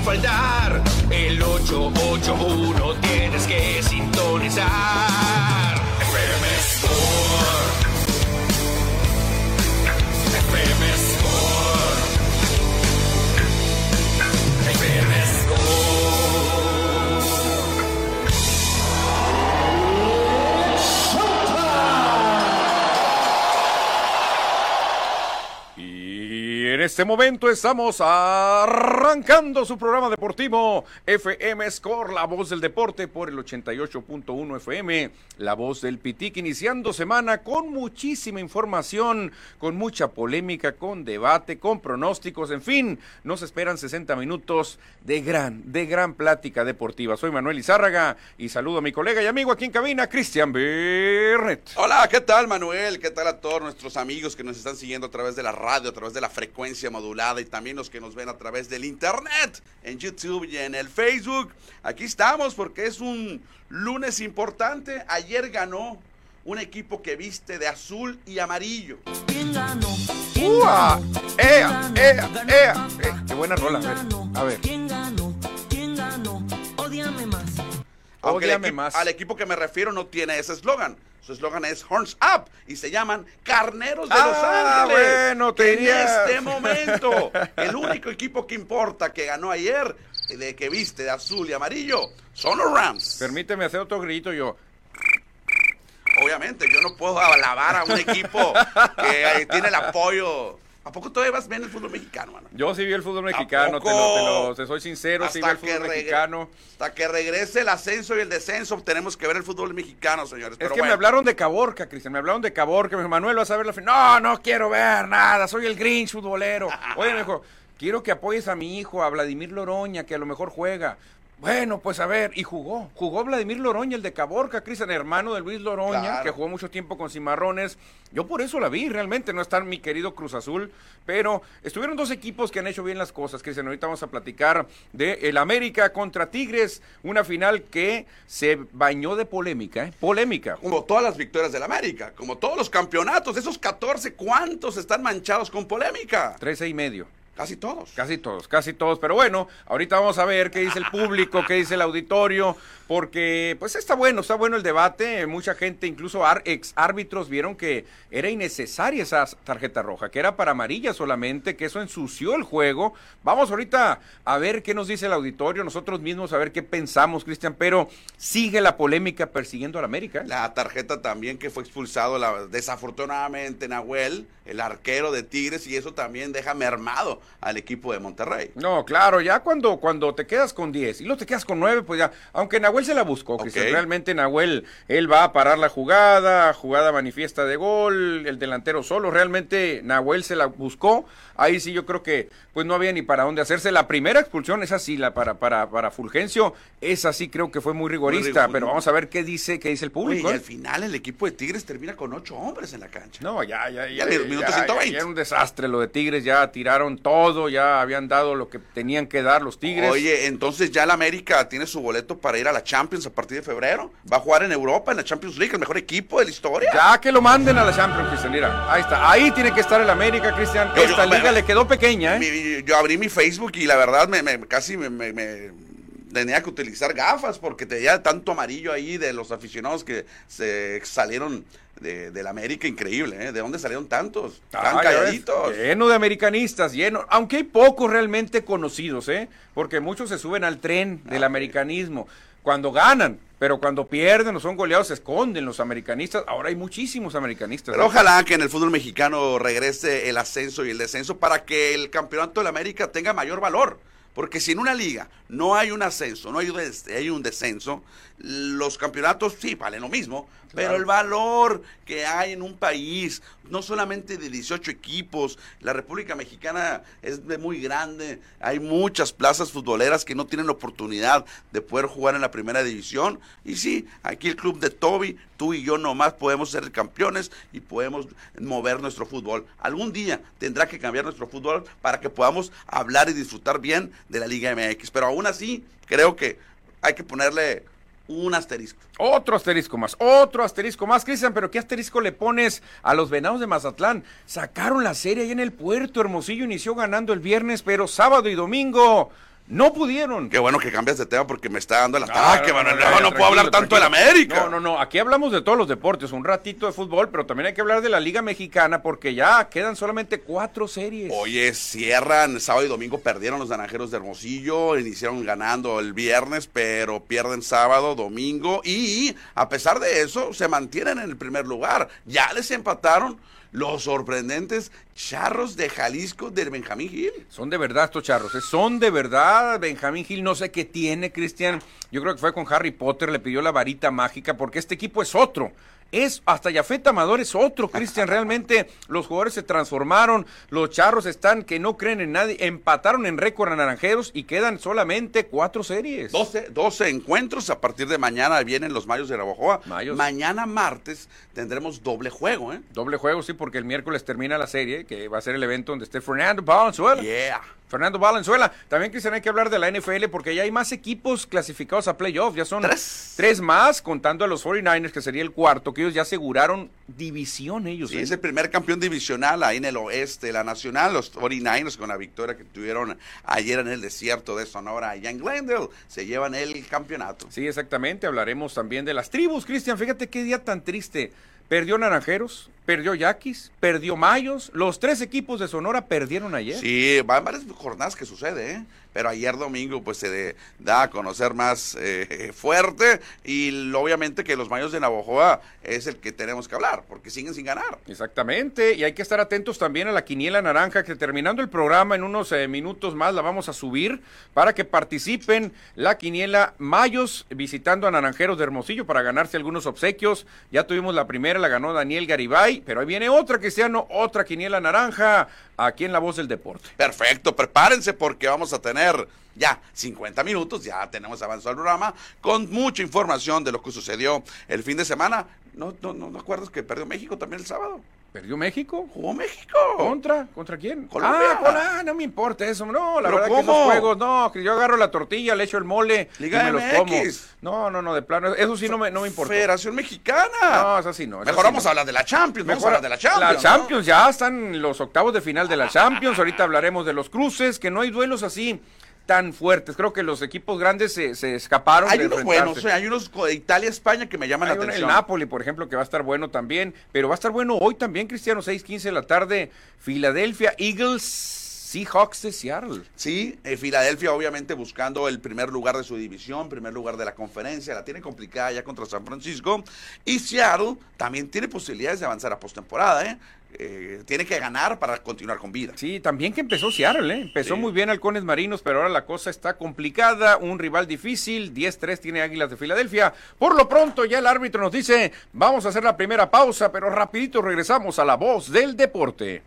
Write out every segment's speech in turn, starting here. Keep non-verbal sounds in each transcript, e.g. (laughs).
faltar. El 881 este momento estamos arrancando su programa deportivo FM Score, la voz del deporte por el 88.1 FM, la voz del Pitic, iniciando semana con muchísima información, con mucha polémica, con debate, con pronósticos, en fin, nos esperan 60 minutos de gran, de gran plática deportiva. Soy Manuel Izárraga y saludo a mi colega y amigo aquí en cabina, Cristian Bernet. Hola, ¿qué tal Manuel? ¿Qué tal a todos nuestros amigos que nos están siguiendo a través de la radio, a través de la frecuencia modulada y también los que nos ven a través del internet, en YouTube y en el Facebook? Aquí estamos porque es un lunes importante. Ayer ganó un equipo que viste de azul y amarillo. ¿Quién ganó? ¿Quién ¡Ua! ganó? ¡Ea! ¿Quién ¡Ea! ¡Ea! Eh, qué buena rola, a ver, ¿Quién a ver. ¿Quién ganó? ¿Quién ganó? Ódiame más. Aunque Ódiame más. al equipo que me refiero no tiene ese eslogan. Su eslogan es Horns Up y se llaman Carneros de Ah, Los Ángeles. bueno, en este momento, (laughs) el único equipo que importa que ganó ayer, de que viste de azul y amarillo, son los Rams. Permíteme hacer otro grito yo. Obviamente, yo no puedo alabar a un equipo que eh, tiene el apoyo. ¿A poco todavía vas bien el fútbol mexicano, mano? Yo sí vi el fútbol mexicano, te lo, te lo- te soy sincero, sí vi el fútbol mexicano. hasta que regrese el ascenso y el descenso, tenemos que ver el fútbol mexicano, señores. Es que me hablaron de Caborca, Cristian, me hablaron de Caborca, me dijo, Manuel, vas a ver la final. No, no quiero ver nada, soy el Grinch futbolero. (laughs) Oye, me dijo, quiero que apoyes a mi hijo, a Vladimir Loroña, que a lo mejor juega. Bueno, pues a ver, y jugó, jugó Vladimir Loroña, el de Caborca, Cristian, hermano de Luis Loroña, Claro. que jugó mucho tiempo con Cimarrones. Yo por eso la vi, realmente, no está mi querido Cruz Azul, pero estuvieron dos equipos que han hecho bien las cosas, Cristian. Ahorita vamos a platicar de el América contra Tigres, una final que se bañó de polémica, ¿eh? Polémica. como todas las victorias del América, como todos los campeonatos, esos 14, ¿cuántos están manchados con polémica? Trece y medio. Casi todos. Casi todos, casi todos. Pero bueno, ahorita vamos a ver qué dice el público, qué dice el auditorio, porque pues está bueno, está bueno el debate. Mucha gente, incluso ex árbitros, vieron que era innecesaria esa tarjeta roja, que era para amarilla solamente, que eso ensució el juego. Vamos ahorita a ver qué nos dice el auditorio, nosotros mismos a ver qué pensamos, Cristian, pero sigue la polémica persiguiendo al América. ¿eh? La tarjeta también que fue expulsado, la- desafortunadamente, Nahuel, el arquero de Tigres, y eso también deja mermado al equipo de Monterrey. No, claro, ya cuando, cuando te quedas con 10 y luego te quedas con 9, pues ya, aunque Nahuel se la buscó, que Ok. realmente Nahuel, él va a parar la jugada, jugada manifiesta de gol, el delantero solo, realmente Nahuel se la buscó, ahí sí yo creo que pues no había ni para dónde hacerse. La primera expulsión, esa sí, la para, para, para Fulgencio, esa sí creo que fue muy rigorista, rigor- pero vamos a ver qué dice, qué dice el Oye, público. y ¿eh? al final el equipo de Tigres termina con ocho hombres en la cancha. No, ya, ya, Ya ya. ya, 120. ya era un desastre lo de Tigres, ya tiraron todo, ya habían dado lo que tenían que dar los Tigres. Oye, entonces ya el América tiene su boleto para ir a la Champions a partir de febrero. Va a jugar en Europa, en la Champions League, el mejor equipo de la historia. Ya que lo manden a la Champions, Cristian. Mira, ahí está. Ahí tiene que estar el América, Cristian. Yo- Esta yo- liga me- le quedó pequeña, ¿eh? Mi- yo abrí mi Facebook y la verdad me, me- casi me, me- me tenía que utilizar gafas porque tenía tanto amarillo ahí de los aficionados que se salieron de, del América, increíble, ¿eh? ¿De dónde salieron tantos? Tan Ah, calladitos. Lleno de americanistas, lleno. Aunque hay pocos realmente conocidos, ¿eh? Porque muchos se suben al tren Ah, del americanismo cuando ganan. Pero cuando pierden o son goleados se esconden los americanistas. Ahora hay muchísimos americanistas. Pero ¿eh? ojalá que en el fútbol mexicano regrese el ascenso y el descenso para que el campeonato de la América tenga mayor valor. Porque si en una liga no hay un ascenso, no hay un, des- hay un descenso, los campeonatos sí valen lo mismo, pero el valor que hay en un país, no solamente de 18 equipos, la República Mexicana es de muy grande, hay muchas plazas futboleras que no tienen la oportunidad de poder jugar en la primera división. Y sí, aquí el club de Toby, tú y yo nomás podemos ser campeones y podemos mover nuestro fútbol. Algún día tendrá que cambiar nuestro fútbol para que podamos hablar y disfrutar bien de la Liga MX. Pero aún así, creo que hay que ponerle un asterisco. Otro asterisco más, otro asterisco más, Cristian, pero ¿qué asterisco le pones a los venados de Mazatlán? Sacaron la serie ahí en el puerto, Hermosillo inició ganando el viernes, pero sábado y domingo no pudieron. Qué bueno que cambias de tema porque me está dando el Ah, ataque, no, no, Manuel. no, No, puedo hablar tanto del. América. No, no, no, aquí hablamos de todos los deportes, un ratito de fútbol, pero también hay que hablar de la Liga Mexicana porque ya quedan solamente cuatro series. Oye, cierran, sábado y domingo perdieron los naranjeros de Hermosillo, iniciaron ganando el viernes, pero pierden sábado, domingo y a pesar de eso se mantienen en el primer lugar. Ya les empataron los sorprendentes charros de Jalisco del Benjamín Gil. Son de verdad estos charros, ¿eh? son de verdad. Benjamín Gil no sé qué tiene, Cristian. Yo creo que fue con Harry Potter, le pidió la varita mágica porque este equipo es otro. Es hasta Yafet Amador es otro, Cristian. (laughs) Realmente los jugadores se transformaron, los charros están que no creen en nadie, empataron en récord a Naranjeros y quedan solamente cuatro series. 12, 12 encuentros. A partir de mañana vienen los Mayos de Navajoa. Mayos. Mañana martes tendremos doble juego, ¿eh? Doble juego, sí, porque el miércoles termina la serie, que va a ser el evento donde esté Fernando Valenzuela. Yeah. Fernando Valenzuela. También, Cristian, hay que hablar de la NFL porque ya hay más equipos clasificados a playoff. Ya son Tres. tres más, contando a los 49ers, que sería el cuarto, que ellos ya aseguraron división ellos. Sí, ¿eh? es el primer campeón divisional ahí en el oeste la nacional, los 49ers con la victoria que tuvieron ayer en el desierto de Sonora y en Glendale se llevan el campeonato. Sí, exactamente. Hablaremos también de las tribus, Cristian. Fíjate qué día tan triste. Perdió Naranjeros, perdió Yaquis, perdió Mayos. Los tres equipos de Sonora perdieron ayer. Sí, van varias jornadas que sucede, ¿eh? pero ayer domingo pues se de- da a conocer más eh, (laughs) fuerte y obviamente que los Mayos de Navojoa es el que tenemos que hablar porque siguen sin ganar. Exactamente, y hay que estar atentos también a la quiniela naranja que terminando el programa en unos eh, minutos más la vamos a subir para que participen la quiniela Mayos visitando a Naranjeros de Hermosillo para ganarse algunos obsequios. Ya tuvimos la primera, la ganó Daniel Garibay, pero ahí viene otra Cristiano, otra quiniela naranja aquí en La Voz del Deporte. Perfecto, prepárense porque vamos a tener ya 50 minutos, ya tenemos avanzado el programa, con mucha información de lo que sucedió el fin de semana. ¿No, no, no, ¿no acuerdas que perdió México también el sábado? ¿Perdió México? Jugó México. ¿Contra? ¿Contra quién? Colombia. Ah, ah, no me importa eso. No, la ¿Pero verdad que cómo? esos juegos, no, que yo agarro la tortilla, le echo el mole Liga y me los MX. como. No, no, no, de plano, eso sí no me, no me importa. Federación Mexicana. No, esa sí no. Mejor sí vamos no. a hablar de la Champions. Vamos a Mejor- hablar de la Champions. La ¿no? Champions, ya están los octavos de final de la Champions. Ahorita hablaremos de los cruces, que no hay duelos así tan fuertes. Creo que los equipos grandes se, se escaparon Hay de unos buenos, o sea, hay unos de Italia-España que me llaman Hay la uno- el atención. Napoli, por ejemplo, que va a estar bueno también, pero va a estar bueno hoy también, Cristiano, 6:15 de la tarde, Filadelfia Eagles, Seahawks de Seattle. Sí, eh, Filadelfia obviamente buscando el primer lugar de su división, primer lugar de la conferencia, la tiene complicada ya contra San Francisco. Y Seattle también tiene posibilidades de avanzar a postemporada, ¿eh? Eh, tiene que ganar para continuar con vida. Sí, también que empezó Seattle, ¿eh? Empezó Sí. muy bien Halcones Marinos, pero ahora la cosa está complicada, un rival difícil, 10-3 tiene Águilas de Filadelfia. Por lo pronto ya el árbitro nos dice, vamos a hacer la primera pausa, pero rapidito regresamos a la voz del deporte.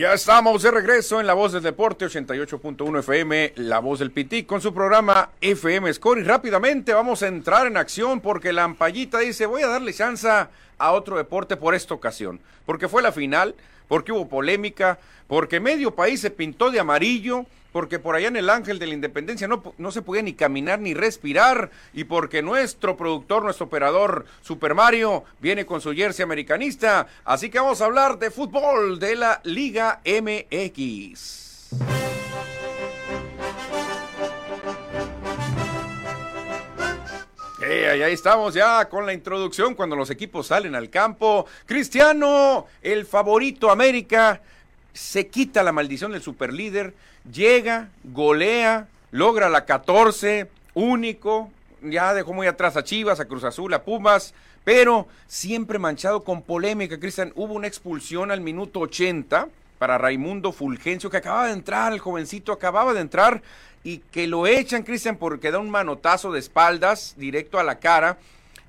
Ya estamos de regreso en La Voz del Deporte 88.1 FM, La Voz del Pití, con su programa FM Score. Y rápidamente vamos a entrar en acción porque la ampallita dice, voy a darle chance a otro deporte por esta ocasión. Porque fue la final, porque hubo polémica, porque medio país se pintó de amarillo, porque por allá en el Ángel de la Independencia no, no se podía ni caminar ni respirar, y porque nuestro productor, nuestro operador Super Mario, viene con su jersey americanista. Así que vamos a hablar de fútbol de la Liga MX. Eh, ahí estamos ya con la introducción cuando los equipos salen al campo. Cristiano, el favorito América, se quita la maldición del superlíder, llega, golea, logra la 14, único, ya dejó muy atrás a Chivas, a Cruz Azul, a Pumas, pero siempre manchado con polémica, Cristian. Hubo una expulsión al minuto 80 para Raimundo Fulgencio, que acababa de entrar, el jovencito acababa de entrar, y que lo echan, Cristian, porque da un manotazo de espaldas directo a la cara.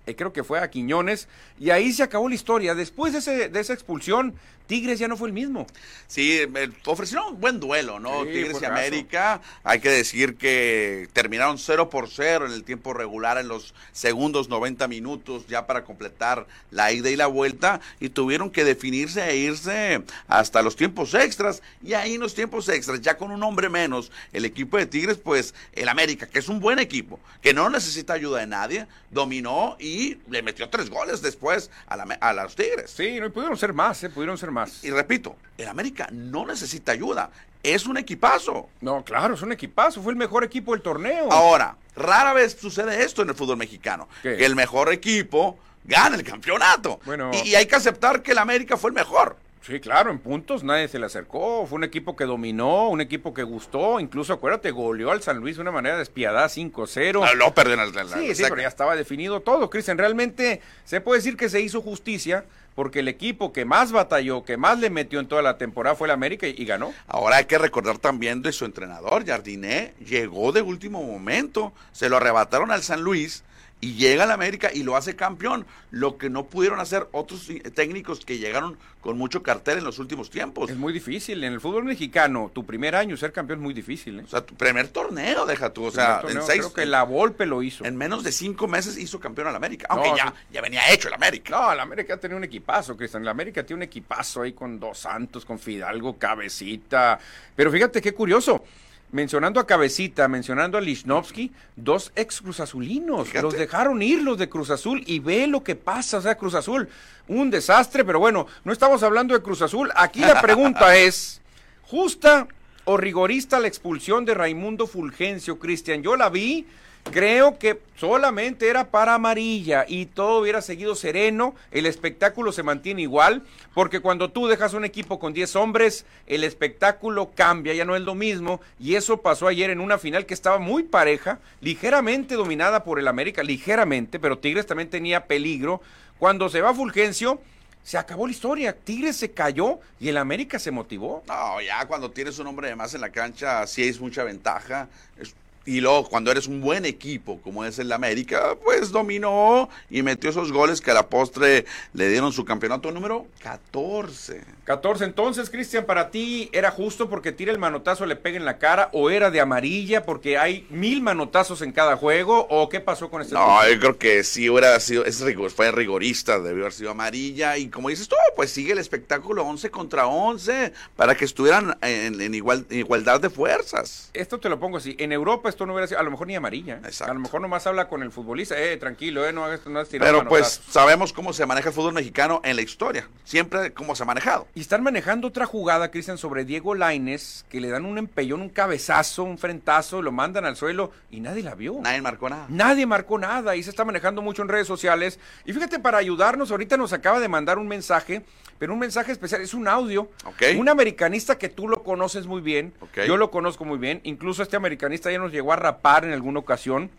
eh, creo que fue a Quiñones, y ahí se acabó la historia. Después de, esa expulsión, Tigres ya no fue el mismo. Sí, ofrecieron un buen duelo, ¿no? Sí, Tigres y. América. Hay que decir que terminaron 0 por 0 en el tiempo regular en los segundos 90 minutos ya para completar la ida y la vuelta y tuvieron que definirse e irse hasta los tiempos extras y ahí en los tiempos extras ya con un hombre menos el equipo de Tigres pues el América que es un buen equipo que no necesita ayuda de nadie dominó y le metió tres goles después a, la, a los Tigres. Sí, no y pudieron ser más, ¿eh? pudieron ser más. Y repito, el América no necesita ayuda. Es un equipazo. No, claro, es un equipazo, fue el mejor equipo del torneo. Ahora, rara vez sucede esto en el fútbol mexicano. ¿Qué? Que el mejor equipo gana el campeonato. Bueno. y, y hay que aceptar que el América fue el mejor. Sí, claro, en puntos nadie se le acercó. Fue un equipo que dominó, un equipo que gustó. Incluso, acuérdate, goleó al San Luis de una manera despiadada 5-0. Ah, Lo perdió en el- en la- Sí, sí, pero ya estaba definido todo, Cristian. Realmente se puede decir que se hizo justicia porque el equipo que más batalló, que más le metió en toda la temporada fue el América y, y ganó. Ahora hay que recordar también de su entrenador, Jardiné, llegó de último momento, se lo arrebataron al San Luis y llega al América y lo hace campeón, lo que no pudieron hacer otros eh, técnicos que llegaron con mucho cartel en los últimos tiempos. Es muy difícil. En el fútbol mexicano, tu primer año ser campeón es muy difícil. ¿eh? O sea, tu primer torneo, deja tú, o sea, torneo, en seis, creo que la Volpe lo hizo. en menos de cinco meses hizo campeón al América, aunque No, ya, sí. ya venía hecho el América. No, el América tiene un equipazo, Cristian. El América tiene un equipazo ahí con Dos Santos, con Fidalgo, Cabecita. Pero fíjate qué curioso. Mencionando a Cabecita, mencionando a Lichnowsky, dos ex cruzazulinos. Fíjate. Los dejaron ir los de Cruz Azul y ve lo que pasa. O sea, Cruz Azul, un desastre, pero bueno, no estamos hablando de Cruz Azul. Aquí la pregunta (laughs) es: ¿justa o rigorista la expulsión de Raimundo Fulgencio, Cristian? Yo la vi. Creo que solamente era para amarilla y todo hubiera seguido sereno, el espectáculo se mantiene igual, porque cuando tú dejas un equipo con 10 hombres, el espectáculo cambia, ya no es lo mismo, y eso pasó ayer en una final que estaba muy pareja, ligeramente dominada por el América, ligeramente, pero Tigres también tenía peligro. Cuando se va Fulgencio, se acabó la historia, Tigres se cayó y el América se motivó. No, ya cuando tienes un hombre de más en la cancha, sí es mucha ventaja. Es- y luego, cuando eres un buen equipo, como es el América, pues dominó y metió esos goles que a la postre le dieron su campeonato número 14. 14. Entonces, Cristian, para ti era justo porque tira el manotazo, le pega en la cara, o era de amarilla porque hay mil manotazos en cada juego, o qué pasó con este No, yo creo que sí hubiera sido, es rigor, fue rigorista, debió haber sido amarilla. Y como dices tú, pues sigue el espectáculo 11 contra 11 para que estuvieran en, en igual, en igualdad de fuerzas. Esto te lo pongo así. En Europa esto no hubiera sido, a lo mejor ni amarilla. ¿eh? Exacto. A lo mejor nomás habla con el futbolista, eh, tranquilo, eh, no hagas no hagas tirar Pero pues sabemos cómo se maneja el fútbol mexicano en la historia. Siempre cómo se ha manejado. Y están manejando otra jugada, Cristian, sobre Diego Laines, que le dan un empellón, un cabezazo, un frentazo, lo mandan al suelo y nadie la vio. Nadie marcó nada. Nadie marcó nada y se está manejando mucho en redes sociales. Y fíjate, para ayudarnos, ahorita nos acaba de mandar un mensaje, pero un mensaje especial, es un audio. Un americanista que tú lo conoces muy bien, yo lo conozco muy bien, incluso este americanista ya nos llegó a rapar en alguna ocasión.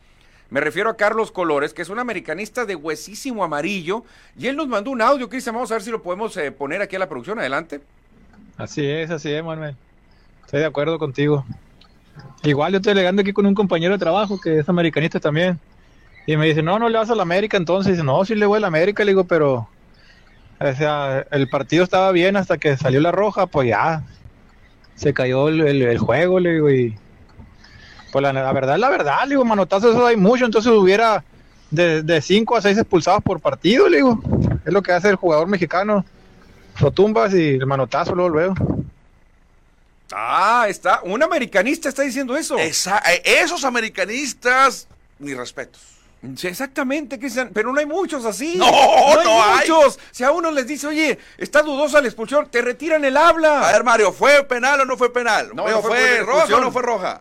Me refiero a Carlos Colores, que es un americanista de huesísimo amarillo, y él nos mandó un audio, Cristian, vamos a ver si lo podemos eh, poner aquí a la producción, adelante. Así es, así es, Manuel. Estoy de acuerdo contigo. Igual yo estoy alegando aquí con un compañero de trabajo que es americanista también. Y me dice, no, no le vas a la América entonces. Dice, no, sí le voy a la América. Le digo, pero, o sea, el partido estaba bien hasta que salió la roja, pues ya, se cayó el, el- el juego, le digo, y pues la, la verdad, la verdad, le digo, manotazos eso hay mucho, entonces hubiera de 5 a 6 expulsados por partido, le digo. Es lo que hace el jugador mexicano. Lo tumbas y el manotazo luego, luego. Ah, está, un americanista está diciendo eso. Esa- eh, esos americanistas, mis respetos. Sí, exactamente, Cristian, pero no hay muchos así. No, hay no hay. muchos. Si a uno les dice, oye, está dudosa la expulsión, te retiran el habla. A ver, Mario, ¿fue penal o no fue penal? No, Oye, no fue ¿Fue, roja o no fue roja?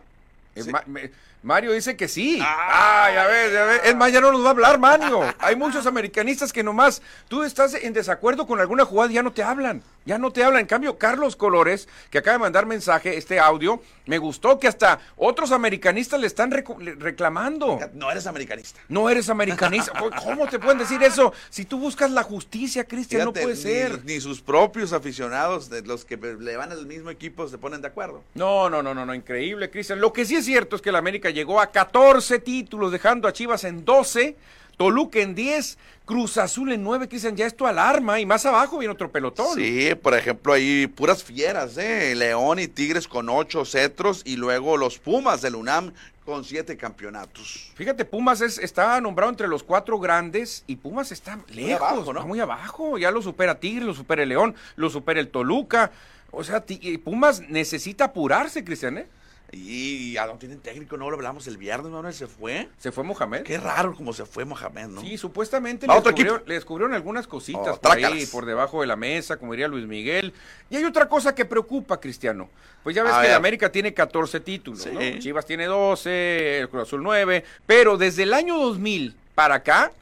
Eh, Sí. Ma- me- Mario dice que sí. Ah. Ah, ya ves, ya ves. Es más, ya no nos va a hablar, Mario. Hay muchos americanistas que nomás tú estás en desacuerdo con alguna jugada y ya no te hablan. Ya no te hablan. En cambio, Carlos Colores, que acaba de mandar mensaje, este audio, me gustó que hasta otros americanistas le están reclamando. No eres americanista. No eres americanista. (laughs) ¿Cómo te pueden decir eso? Si tú buscas la justicia, Cristian, no puede ser. Ni, sus propios aficionados, de los que le van al mismo equipo, se ponen de acuerdo. No, no, no, no, no, increíble, Cristian. Lo que sí es cierto es que el América llegó a 14 títulos, dejando a Chivas en 12, Toluca en 10, Cruz Azul en 9, Cristian, ya esto alarma, y más abajo viene otro pelotón. Sí, por ejemplo, ahí puras fieras, ¿eh? León y Tigres con ocho cetros y luego los Pumas del UNAM con siete campeonatos. Fíjate, Pumas es, está nombrado entre los cuatro grandes y Pumas está lejos, abajo, ¿no? está muy abajo. Ya lo supera Tigres, lo supera el León, lo supera el Toluca. O sea, eh, Pumas necesita apurarse, Cristian, ¿eh? Y a dónde tienen técnico, no lo hablamos el viernes, Manuel, se fue. Se fue Mohamed. Qué raro como se fue Mohamed, ¿no? Sí, supuestamente le otro descubrieron, le descubrieron algunas cositas Oh, por ahí, por debajo de la mesa, como diría Luis Miguel. Y hay otra cosa que preocupa, Cristiano. Pues ya ves A que ver. América tiene 14 títulos, Sí. ¿no? Chivas tiene 12, el Cruz Azul 9, pero desde el año 2000 para acá,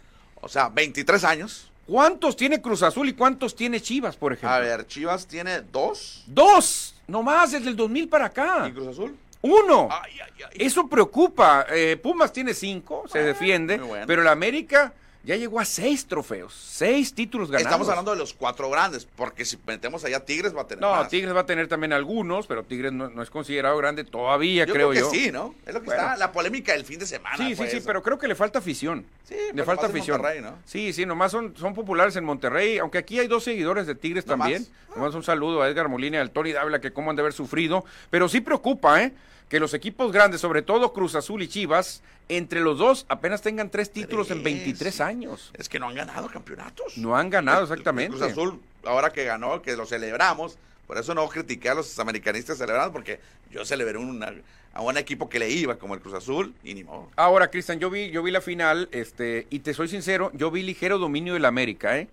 O sea, 23 años. ¿cuántos tiene Cruz Azul y cuántos tiene Chivas, por ejemplo? A ver, Chivas tiene dos. Dos, nomás desde el 2000 para acá. ¿Y Cruz Azul? Uno. Ay, ay, ay. Eso preocupa. Eh, Pumas tiene cinco, se defiende, Ah, bueno. pero el América ya llegó a seis trofeos, seis títulos ganados. Estamos hablando de los cuatro grandes, porque si metemos allá Tigres va a tener No, más. Tigres va a tener también algunos, pero Tigres no, no es considerado grande todavía, yo creo, creo, que yo. sí, ¿no? Es lo que Bueno. está, la polémica del fin de semana. Sí, sí, fue sí, pero creo que le falta afición. Sí, le falta afición. Sí, sí, nomás son, son populares en Monterrey, aunque aquí hay dos seguidores de Tigres también. Nomás un saludo a Edgar Molina y al Tony Dávila, que cómo han de haber sufrido. Pero sí preocupa, ¿eh? Que los equipos grandes, sobre todo Cruz Azul y Chivas, entre los dos apenas tengan tres títulos en Tres. 23 años. Es que no han ganado campeonatos. No han ganado, El- exactamente. el Cruz Azul, ahora que ganó, que lo celebramos, por eso no critiqué a los americanistas celebrando, porque yo celebré una- a un equipo que le iba, como el Cruz Azul, y ni modo. Ahora, Cristian, yo vi, yo vi la final, este, y te soy sincero, yo vi ligero dominio del América, ¿eh?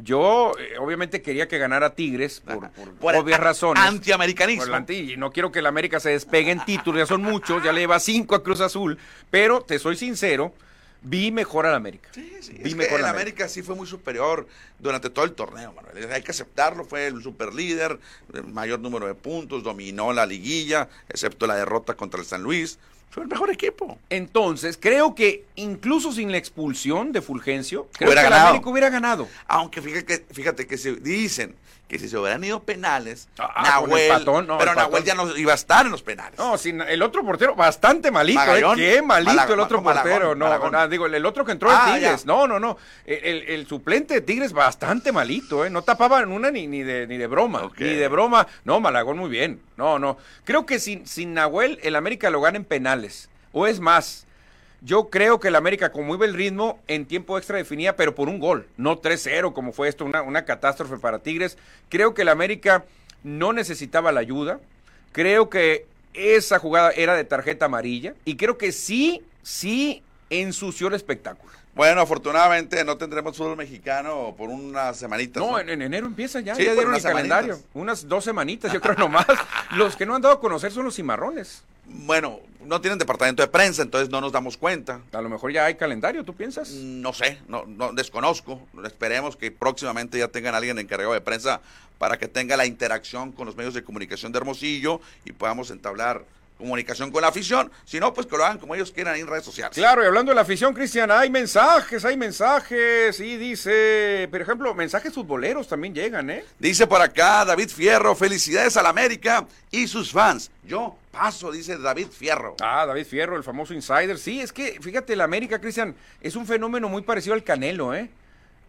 Yo, eh, obviamente, quería que ganara Tigres por, por Por obvias razones. Antiamericanismo. Por el anti- y no quiero que el América se despegue en títulos, ya son muchos, ya le lleva cinco a Cruz Azul, pero te soy sincero, vi mejor al América. Sí, sí, Vi es mejor que el América. sí fue muy superior durante todo el torneo, Manuel. Hay que aceptarlo, fue el super líder, el mayor número de puntos, dominó la liguilla, excepto la derrota contra el San Luis. Fue el mejor equipo. Entonces, creo que incluso sin la expulsión de Fulgencio, creo Hubiera que el ganado. América hubiera ganado. Aunque fíjate que, fíjate que se dicen que si se hubieran ido penales, Ah, el Nahuel, patón, no, pero el Nahuel ya no iba a estar en los penales. No, sin el otro portero, bastante malito, Magallón. ¿eh? Qué malito Malag- el otro Malagón, portero. No, Malagón. ah, digo, el, el otro que entró Ah, en Tigres. ya. No, no, no. El, el- el suplente de Tigres, bastante malito, ¿eh? No tapaba en una ni, ni, de, ni de broma. Ni de broma. No, Malagón muy bien. No, no. Creo que sin, sin Nahuel, el América lo gana en penales. O es más. Yo creo que el América, como iba el ritmo, en tiempo extra definía, pero por un gol, no 3-0, como fue esto, una, una catástrofe para Tigres. Creo que el América no necesitaba la ayuda. Creo que esa jugada era de tarjeta amarilla. Y creo que sí, sí ensució el espectáculo. Bueno, afortunadamente no tendremos fútbol mexicano por unas semanitas. No, en, en enero empieza ya, Sí, ya dieron el calendario. Unas dos semanitas, yo creo (laughs) nomás. Los que no han dado a conocer son los cimarrones. Bueno, no tienen departamento de prensa, entonces no nos damos cuenta. A lo mejor ya hay calendario, ¿tú piensas? No sé, no, no desconozco. Esperemos que próximamente ya tengan alguien encargado de prensa para que tenga la interacción con los medios de comunicación de Hermosillo y podamos entablar comunicación con la afición. Si no, pues que lo hagan como ellos quieran en redes sociales. Claro, y hablando de la afición, Cristian, hay mensajes, hay mensajes, y dice, por ejemplo, mensajes futboleros también llegan, ¿eh? Dice por acá David Fierro, felicidades al América y sus fans. Yo paso, dice David Fierro. Ah, David Fierro, el famoso insider. Sí, es que, fíjate, el América, Cristian, es un fenómeno muy parecido al Canelo, ¿eh?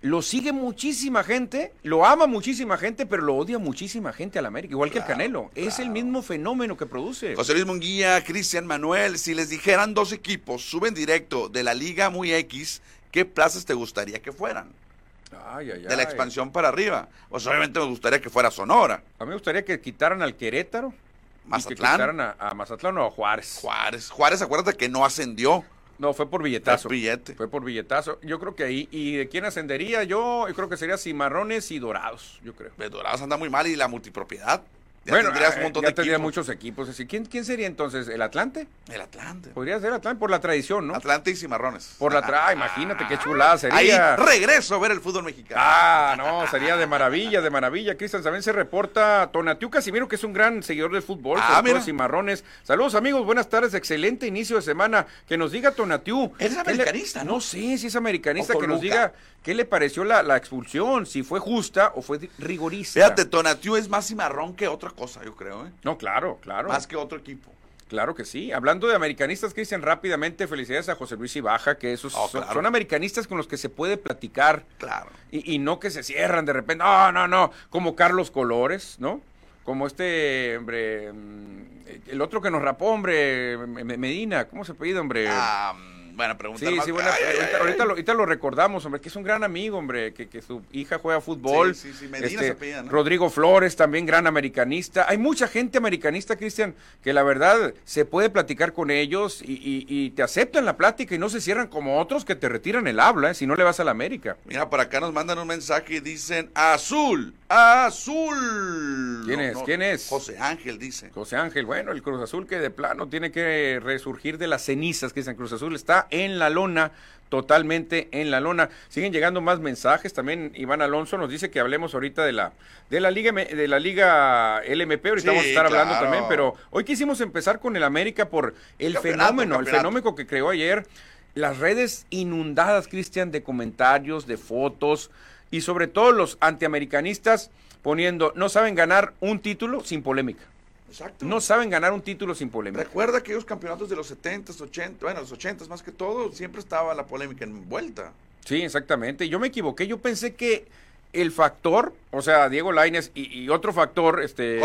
Lo sigue muchísima gente, lo ama muchísima gente, pero lo odia muchísima gente al América, igual que el Canelo. Es el mismo fenómeno que produce. José Luis Munguía, Cristian Manuel, si les dijeran dos equipos suben directo de la Liga Muy X, ¿qué plazas te gustaría que fueran? Ay, ay, De la ay. expansión para arriba. Pues obviamente me gustaría que fuera Sonora, A mí me gustaría que quitaran al Querétaro. Y que Mazatlán, quitaran a, a Mazatlán o a Juárez. Juárez. Juárez, acuérdate que no ascendió. No, fue por billetazo. Fue billete. Fue por billetazo. Yo creo que ahí. ¿Y de quién ascendería? Yo, yo creo que sería Cimarrones y Dorados, yo creo. De Dorados anda muy mal y la multipropiedad. Ya bueno, tendrías ah, un montón ya de tendría equipos. muchos equipos. Así, ¿quién, ¿Quién sería entonces? ¿El Atlante? El Atlante. Podría ser Atlante por la tradición, ¿no? Atlante y Cimarrones. Por la tra... ah, imagínate qué chulada Ahí sería. regreso a ver el fútbol mexicano. Ah, no, sería de maravilla, de maravilla. Cristian también se reporta Tonatiu Casimiro, que es un gran seguidor del fútbol, Ah, mira. cimarrones. Saludos amigos, buenas tardes, excelente inicio de semana. Que nos diga Tonatiu. Es ¿qué le- americanista, ¿no? No sé si es americanista, que nos diga qué le pareció la, la expulsión, si fue justa o fue rigorista. Fíjate, Tonatiu es más cimarrón que otra cosa, yo creo, ¿eh? No, claro, claro. Más que otro equipo. Claro que sí. Hablando de americanistas, Cristian, rápidamente felicidades a José Luis Ibaja, que esos Oh, son, claro. son americanistas con los que se puede platicar Claro. y, y no que se cierran de repente. No, no, no. Como Carlos Colores, ¿no? Como este, hombre, mm, el otro que nos rapó, hombre, Medina, ¿cómo se apellida, hombre? Ah, mm, buena pregunta. Sí, más- sí, buena- Ay, ay, ahorita, ay, ahorita ay. lo, ahorita lo recordamos, hombre, que es un gran amigo, hombre, que, que su hija juega fútbol. Este, Sí, sí, sí, Medina se apellida, ¿no? Rodrigo Flores, también gran americanista. Hay mucha gente americanista, Cristian, que la verdad se puede platicar con ellos y, y- y te aceptan la plática y no se cierran como otros que te retiran el habla, ¿eh? si no le vas a la América. Mira, por acá nos mandan un mensaje y dicen azul, azul. ¿Quién es? ¿Quién es? José Ángel dice. José Ángel, bueno, el Cruz Azul que de plano tiene que resurgir de las cenizas, que San Cruz Azul está en la lona, totalmente en la lona. Siguen llegando más mensajes, también. Iván Alonso nos dice que hablemos ahorita de la de la liga de la liga LMP, ahorita Sí, vamos a estar hablando también, pero hoy quisimos empezar con el América por el Campeonato, fenómeno, el fenómeno que creó ayer. Las redes inundadas, Cristian, de comentarios, de fotos y sobre todo los antiamericanistas poniendo no saben ganar un título sin polémica. Exacto. No saben ganar un título sin polémica. Recuerda aquellos campeonatos de los 70, 80, bueno, los 80 más que todo, siempre estaba la polémica envuelta. Sí, exactamente. Yo me equivoqué. Yo pensé que el factor, o sea, Diego Lainez y, y otro factor, este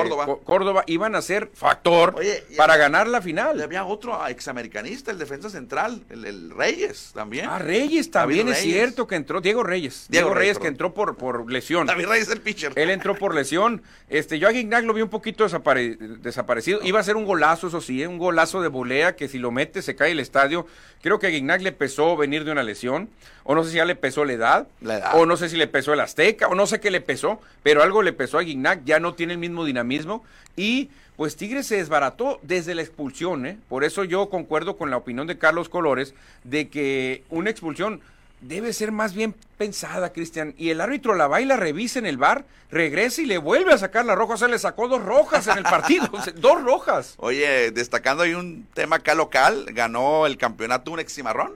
Córdoba. Iban a ser factor Oye, para había- ganar la Y final. había otro examericanista, el defensa central, el, el Reyes también. Ah, Reyes también David es Reyes. cierto que entró Diego Reyes. Diego Diego, Reyes, Reyes, que entró por, por lesión. David Reyes el pitcher. Él entró por lesión. Este, yo a Guignac lo vi un poquito desapare- desaparecido. Iba a ser un golazo, eso sí, ¿eh? un golazo de volea que si lo mete se cae el estadio. Creo que a Guignac le pesó venir de una lesión. O no sé si ya le pesó la edad. La edad. O no sé si le pesó el Azteca. O no sé qué le pesó. Pero algo le pesó a Guignac. Ya no tiene el mismo dinamismo. Y pues Tigres se desbarató desde la expulsión. ¿eh? Por eso yo concuerdo con la opinión de Carlos Colores de que una expulsión debe ser más bien pensada, Cristian. Y el árbitro la va y la revisa en el bar, regresa y le vuelve a sacar la roja. O sea, le sacó dos rojas en el partido. (laughs) Dos rojas. Oye, destacando ahí un tema acá local, ganó el campeonato un ex cimarrón,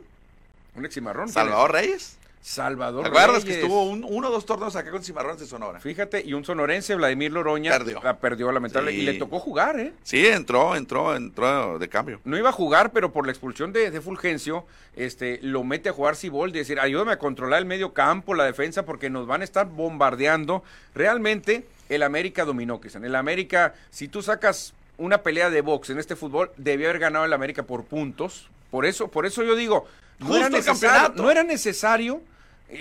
Un eximarrón. Salvador Reyes. Salvador ¿Te acuerdas que estuvo un- uno o dos torneos acá con cimarrones de Sonora? Fíjate, y un sonorense, Vladimir Loroña, Perdió. la perdió lamentable. Sí. Y le tocó jugar, ¿eh? Sí, entró, entró, entró de cambio. No iba a jugar, pero por la expulsión de, de Fulgencio, este, lo mete a jugar Ciboldi, decir, ayúdame a controlar el medio campo, la defensa, porque nos van a estar bombardeando. Realmente, el América dominó, Cristian. El América, si tú sacas una pelea de box en este fútbol, debió haber ganado el América por puntos. Por eso, por eso yo digo, no Justo era necesario, campeonato. no era necesario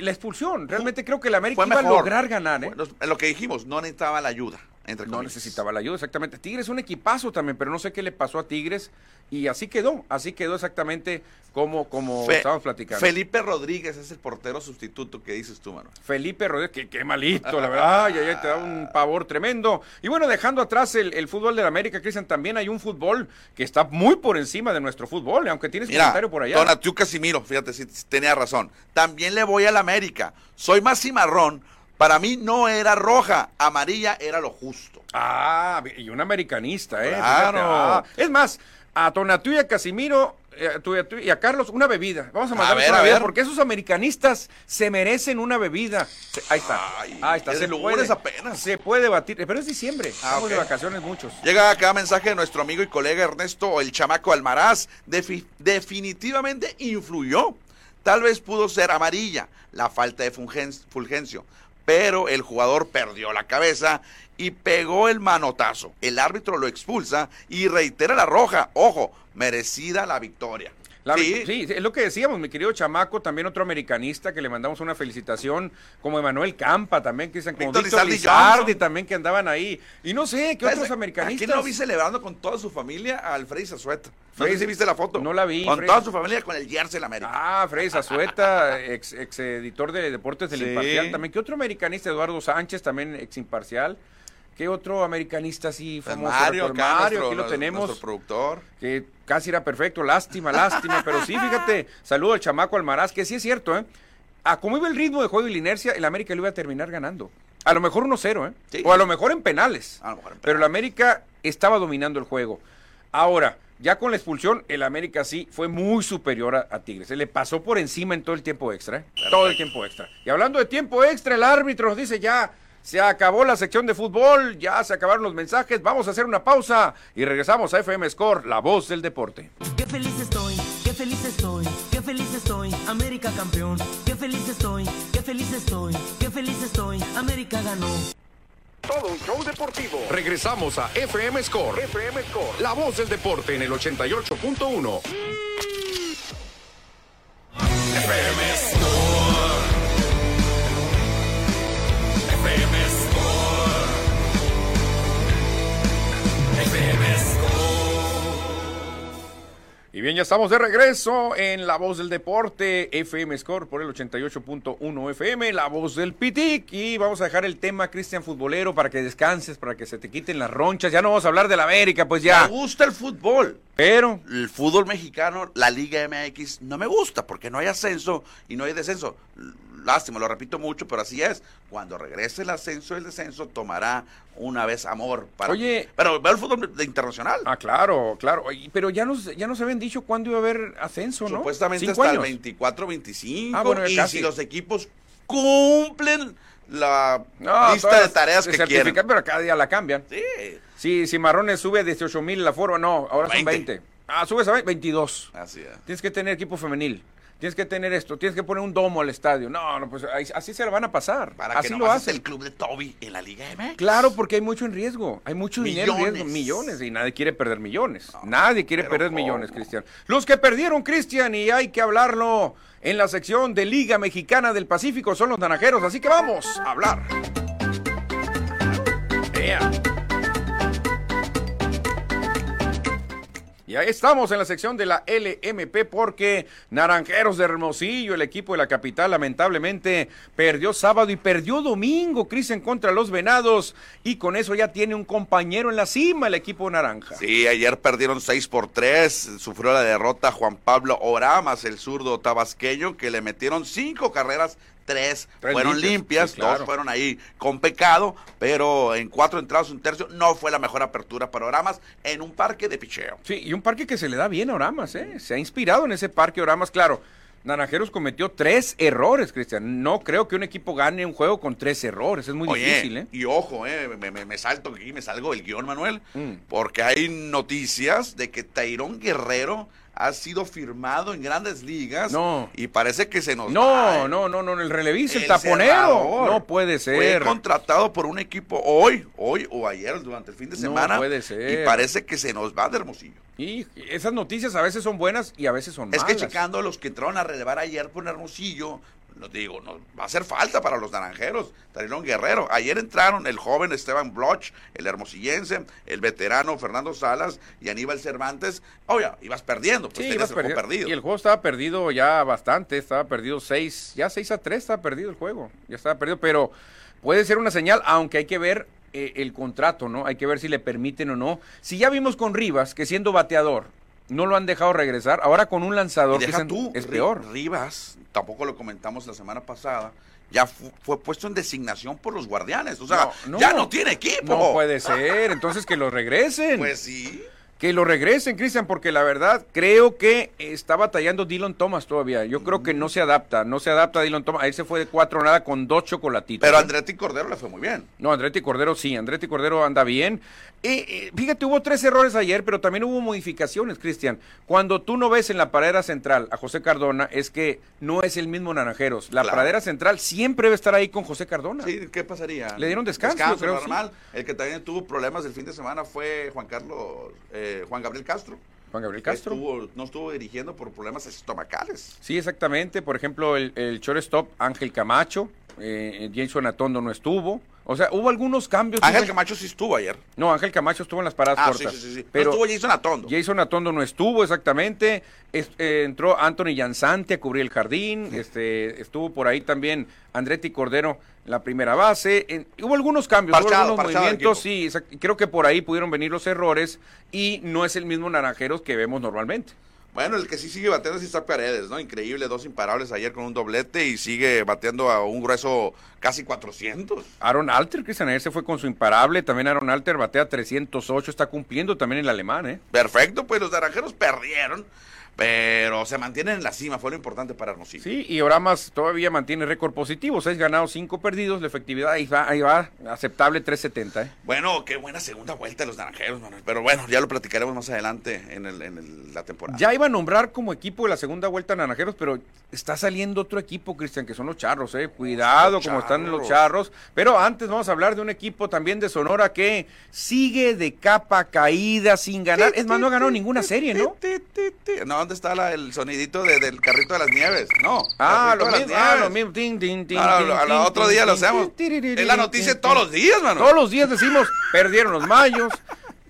la expulsión. Realmente creo que el América iba a lograr ganar, ¿eh? Bueno, en lo que dijimos, no necesitaba la ayuda, entre No comillas. necesitaba la ayuda, exactamente. Tigres es un equipazo también, pero no sé qué le pasó a Tigres. Y así quedó, así quedó exactamente como, como Fe- estábamos platicando. Felipe Rodríguez es el portero sustituto que dices tú, mano. Felipe Rodríguez, que qué malito, la (laughs) verdad. Ay, ay, ay, te da un pavor tremendo. Y bueno, dejando atrás el, el fútbol de la América, Cristian, también hay un fútbol que está muy por encima de nuestro fútbol, aunque tienes Mira, comentario por allá. Donatiu Casimiro, fíjate, si tenía razón. También le voy al América. Soy más cimarrón. Para mí no era roja, amarilla era lo justo. Ah, y un americanista, ¿eh? Claro. Ah. Es más, a Tonatiuh y a Casimiro eh, a tu- a tu- y a Carlos una bebida. Vamos a A mandarles ver, una a bebida ver. porque esos americanistas se merecen una bebida. Se- Ahí está. Ay, Ahí está. es Se puede, apenas. Se puede batir, pero es diciembre. Ah, Estamos ok. de vacaciones muchos. Llega acá mensaje de nuestro amigo y colega Ernesto, el chamaco Almaraz. Defi- definitivamente influyó. Tal vez pudo ser amarilla la falta de Fulgen- Fulgencio, pero el jugador perdió la cabeza y pegó el manotazo. El árbitro lo expulsa y reitera la roja. Ojo, merecida la victoria. La- Sí. sí, es lo que decíamos, mi querido chamaco, también otro americanista que le mandamos una felicitación, como Emanuel Campa también, que dicen como Víctor Víctor Lizardi Lizardi también que andaban ahí. Y no sé, ¿qué ¿Sabes otros americanistas? ¿A quién no vi celebrando con toda su familia? Al Freddy Zazueta. No sé Freddy- si viste la foto. no la vi, Con Freddy. toda su familia con el jersey de la América. Ah, Freddy Zazueta, (laughs) ex, ex editor de Deportes del Sí. Imparcial. También, ¿qué otro americanista? Eduardo Sánchez, también ex imparcial. ¿Qué otro americanista así Pues famoso? Mario, acá, Mario, nuestro, aquí lo nuestro tenemos. productor. que casi era perfecto, lástima, lástima, pero sí, fíjate, saludo al chamaco Almaraz, que sí es cierto, ¿eh? A como iba el ritmo de juego y la inercia, el América lo iba a terminar ganando. A lo mejor 1-0, ¿eh? Sí. O a lo mejor en penales. A lo mejor en Pero el América estaba dominando el juego. Ahora, ya con la expulsión, el América sí fue muy superior a, a Tigres. Se le pasó por encima en todo el tiempo extra, ¿eh? Todo el tiempo extra. Y hablando de tiempo extra, el árbitro nos dice ya, Se acabó la sección de fútbol, ya se acabaron los mensajes. Vamos a hacer una pausa y regresamos a FM Score, la voz del deporte. Qué feliz estoy, qué feliz estoy, qué feliz estoy, América campeón. Qué feliz estoy, qué feliz estoy, qué feliz estoy, América ganó. Todo un show deportivo. Regresamos a FM Score. FM Score, la voz del deporte en el 88.1. FM Score. Y bien, ya estamos de regreso en La Voz del Deporte, FM Score por el 88.1 FM, La Voz del Pitic. Y vamos a dejar el tema, Cristian Futbolero, para que descanses, para que se te quiten las ronchas. Ya no vamos a hablar de la América, pues Me ya. gusta el fútbol. Pero, El fútbol mexicano, la Liga MX, no me gusta porque no hay ascenso y no hay descenso. Lástima, lo repito mucho, pero así es. Cuando regrese el ascenso y el descenso, tomará una vez amor. Para... Oye. Pero veo el fútbol internacional. ah, claro, claro. Pero ya nos, ya nos habían dicho cuándo iba a haber ascenso, ¿no? Supuestamente hasta años. el 24-25. Ah, bueno, y casi. si los equipos cumplen la No, lista de tareas que quieren. Pero cada día la cambian. Sí. Sí, si Marrones sube a 18 mil la forma, no, ahora son 20. 20. Ah, subes a 20, 22. Así es. Tienes que tener equipo femenil. Tienes que tener esto, tienes que poner un domo al estadio. No, no, pues así se la van a pasar. Para así que lo nomás es hacen. el club de Toby en la Liga MX. Claro, porque hay mucho en riesgo. Hay mucho dinero en riesgo. Millones. Y nadie quiere perder millones. nadie quiere perder ¿cómo? millones, Cristian. Los que perdieron, Cristian, y hay que hablarlo en la sección de Liga Mexicana del Pacífico, son los naranjeros. Así que vamos a hablar. Ea. Y ahí estamos en la sección de la LMP porque Naranjeros de Hermosillo, el equipo de la capital, lamentablemente perdió sábado y perdió domingo, Cristian, contra los Venados. Y con eso ya tiene un compañero en la cima el equipo naranja. Sí, ayer perdieron 6 por 3. Sufrió la derrota Juan Pablo Oramas, el zurdo tabasqueño, que le metieron cinco carreras. Tres, Tres fueron limpias, limpias, sí, claro. dos fueron ahí con pecado, pero en cuatro entradas, un tercio, no fue la mejor apertura para Oramas en un parque de picheo. Sí, y un parque que se le da bien a Oramas, ¿eh? Se ha inspirado en ese parque Oramas, claro. Naranjeros cometió tres errores, Cristian. No creo que un equipo gane un juego con tres errores. Es muy Oye, difícil, ¿eh? y ojo, eh, me, me- me salto aquí, me salgo del guion, Manuel, Mm. porque hay noticias de que Tairón Guerrero ha sido firmado en grandes ligas No. y parece que se nos va, No, eh. no, no, no, el relevista, el, El taponero. cerrador No puede Fue ser. contratado por un equipo hoy, hoy o ayer durante el fin de No semana. puede ser. Y parece que se nos va de Hermosillo. Y esas noticias a veces son buenas y a veces son Es malas. que checando los que entraron a relevar ayer por Hermosillo, no digo, no, va a hacer falta para los naranjeros. Tarilón Guerrero. Ayer entraron el joven Esteban Bloch, el hermosillense, el veterano Fernando Salas y Aníbal Cervantes. Oye, ibas perdiendo, pues Sí, ibas el juego perdido. Y el juego estaba perdido ya bastante, estaba perdido 6, ya 6 a 3 estaba perdido el juego, ya estaba perdido, pero puede ser una señal, aunque hay que ver eh, el contrato, ¿no? Hay que ver si le permiten o no. Si ya vimos con Rivas que siendo bateador no lo han dejado regresar, ahora con un lanzador que es, tú, es Ri- peor. Rivas, tampoco lo comentamos la semana pasada, ya fu- fue puesto en designación por los guardianes. O sea, No, no. ya no tiene equipo. No puede ser, entonces que lo regresen. Pues sí. Que lo regresen, Cristian, porque la verdad creo que está batallando Dylan Thomas todavía. Yo creo que no se adapta, no se adapta a Dylan Thomas. Ahí se fue de cuatro nada con dos chocolatitos. Pero ¿eh? Andretti Cordero le fue muy bien. No, Andretti Cordero sí, Andretti Cordero anda bien. Eh, fíjate, hubo tres errores ayer, pero también hubo modificaciones, Cristian. Cuando tú no ves en la paredera central a José Cardona, es que no es el mismo Naranjeros. La Claro. pradera central siempre debe estar ahí con José Cardona. Sí, ¿qué pasaría? Le dieron descanso, yo creo, normal. El que también tuvo problemas el fin de semana fue Juan Carlos, eh, Juan Gabriel Castro. Juan Gabriel Castro. Estuvo- no estuvo dirigiendo por problemas estomacales. Sí, exactamente. Por ejemplo, el, el shortstop Ángel Camacho, eh, Jason Atondo no estuvo. O sea, hubo algunos cambios. Ángel Camacho sí estuvo ayer. No, Ángel Camacho estuvo en las paradas Ah, cortas. sí, sí. sí. Pero no estuvo Jason Atondo. Jason Atondo no estuvo exactamente. Es- eh, entró Anthony Yansante a cubrir el jardín. Este, estuvo por ahí también Andretti Cordero en la primera base. En- hubo algunos cambios, hubo algunos movimientos. Sí, creo que por ahí pudieron venir los errores y no es el mismo Naranjeros que vemos normalmente. Bueno, el que sí sigue bateando es Isaac Paredes, ¿no? Increíble, dos imparables ayer con un doblete y sigue bateando a un grueso casi 400. Aaron Alter, Cristian, ayer se fue con su imparable. También Aaron Alter batea 308, está cumpliendo también el alemán, ¿eh? Perfecto, pues los naranjeros perdieron. Pero se mantienen en la cima, fue lo importante para Hermosillo. Sí, y Oramas todavía mantiene récord positivo, seis ganados, cinco perdidos, la efectividad ahí va, ahí va, aceptable 370. ¿eh? Bueno, qué buena segunda vuelta de los naranjeros, Manuel. Pero bueno, ya lo platicaremos más adelante en, el- en el- la temporada. Ya iba a nombrar como equipo de la segunda vuelta Naranjeros, pero está saliendo otro equipo, Cristian, que son los charros, eh. Cuidado Los como están los Charros. Pero antes vamos a hablar de un equipo también de Sonora que sigue de capa caída sin ganar. Es más, no ganado ninguna serie, ¿no? No, ¿dónde está la- el sonidito de- del carrito de las nieves? No. Ah, lo mismo, ah, lo mismo. Tin, tin, tin, tin, lo- tin, otro día lo hacemos. Es la noticia todos los días, mano. Todos los días decimos, perdieron los mayos,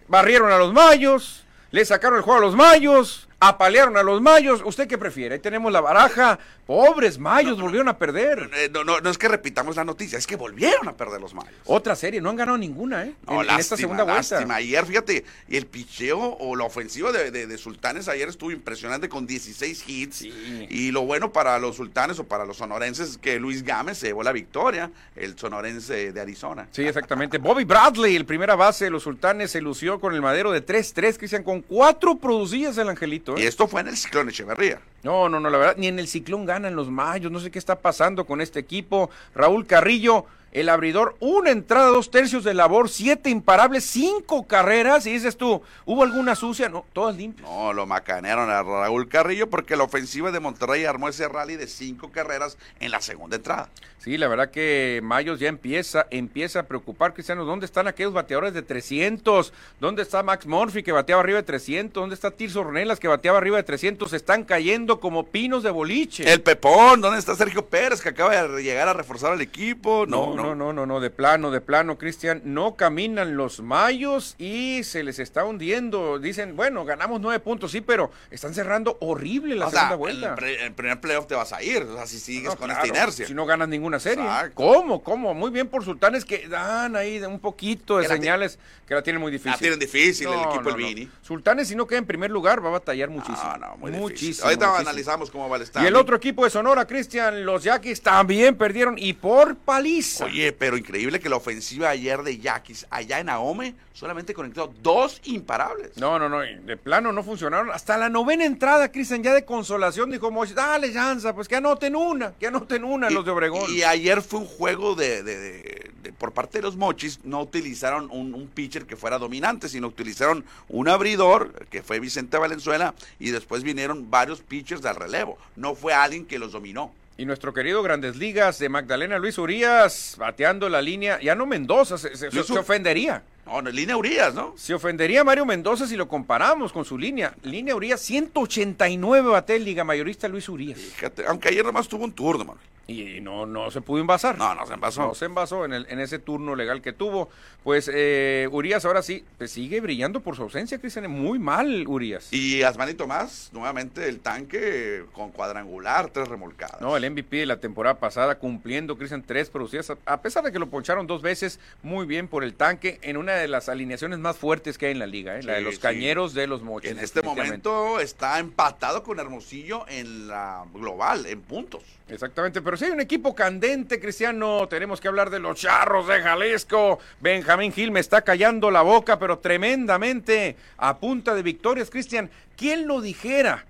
barrieron a los mayos, le sacaron el juego a los mayos, apalearon a los mayos. ¿Usted qué prefiere? Ahí tenemos la baraja. Pobres mayos, volvieron a perder. Eh, no, no, no es que repitamos la noticia, es que volvieron a perder los mayos. Otra serie, no han ganado ninguna, ¿eh? No, en, en esta segunda vuelta. lástima. Ayer, fíjate, el picheo o la ofensiva de, de- de Sultanes ayer estuvo impresionante con 16 hits. Sí. Y lo bueno para los Sultanes o para los sonorenses es que Luis Gámez se llevó la victoria, el sonorense de Arizona. Sí, exactamente. Bobby Bradley, el primera base de los sultanes, se lució con el madero de 3-3, Cristian, con cuatro producidas el angelito. ¿Eh? Y esto fue en el ciclón Echeverría. No, no, no, la verdad, ni en el ciclón ganan los mayos, no sé qué está pasando con este equipo. Raúl Carrillo, el abridor, una entrada, dos tercios de labor, siete imparables, cinco carreras, y dices tú, ¿hubo alguna sucia? No, todas limpias. No, lo macanearon a Raúl Carrillo porque la ofensiva de Monterrey armó ese rally de cinco carreras en la segunda entrada. Sí, la verdad que Mayos ya empieza, empieza a preocupar, Cristiano. ¿Dónde están aquellos bateadores de 300? ¿Dónde está Max Murphy que bateaba arriba de 300? ¿Dónde está Tirso Ornelas que bateaba arriba de 300? Están cayendo como pinos de boliche. El Pepón, ¿dónde está Sergio Pérez que acaba de llegar a reforzar al equipo? No, no, no, no, no, de plano, de plano, Cristian, no caminan los mayos y se les está hundiendo. Dicen, bueno, ganamos nueve puntos, sí, pero están cerrando horrible la O sea, segunda el, vuelta. pre- el primer playoff te vas a ir, o sea, si sigues No, con claro, esta inercia. Si no ganas ninguna serie. Exacto. ¿Cómo? ¿Cómo? Muy bien por Sultanes que dan ahí de un poquito de Que señales que la tienen muy difícil. La tienen difícil el No, equipo no, el no. Vini. Sultanes, si no queda en primer lugar, va a batallar muchísimo. No, no, muy difícil. muchísimo. Ahorita difícil. analizamos cómo va el Y estadio. el otro equipo de Sonora, Cristian, los Yaquis también perdieron y por paliza. Oye, pero increíble que la ofensiva ayer de Yaquis allá en Ahome solamente conectó dos imparables. No, no, no, de plano no funcionaron. Hasta la novena entrada, Cristian, ya de consolación, dijo Moisés, dale, Janza, pues que anoten una, que anoten una Y- los de Obregón. Y ayer fue un juego de, de- de- de- por parte de los Mochis, no utilizaron un, un pitcher que fuera dominante, sino utilizaron un abridor, que fue Vicente Valenzuela, y después vinieron varios pitchers al relevo. No fue alguien que los dominó. Y nuestro querido Grandes Ligas de Magdalena Luis Urias, bateando la línea, ya no Mendoza, se, ofendería. No, no, línea Urias, ¿no? Se ofendería Mario Mendoza si lo comparamos con su línea. Línea Urias, 189 bate el Liga Mayorista Luis Urias. Fíjate, aunque ayer nomás tuvo un turno, Manuel. Y no, no se pudo envasar. No, no se envasó. No se envasó en, el- en ese turno legal que tuvo. Pues eh, Urias ahora sí, pues, sigue brillando por su ausencia, Cristian. Muy mal, Urias. Y Asmani Tomás, nuevamente el tanque con cuadrangular, tres remolcadas. No, el MVP de la temporada pasada cumpliendo, Cristian, tres producidas, a- pesar de que lo poncharon dos veces, muy bien por el tanque, en una de las alineaciones más fuertes que hay en la liga, ¿eh? la de los sí. cañeros de los mochis. en este momento está empatado con Hermosillo en la global, en puntos. Exactamente, pero si hay un equipo candente, Cristiano, tenemos que hablar de los charros de Jalisco. Benjamín Gil me está callando la boca, pero tremendamente a punta de victorias, Cristian. ¿Quién lo dijera?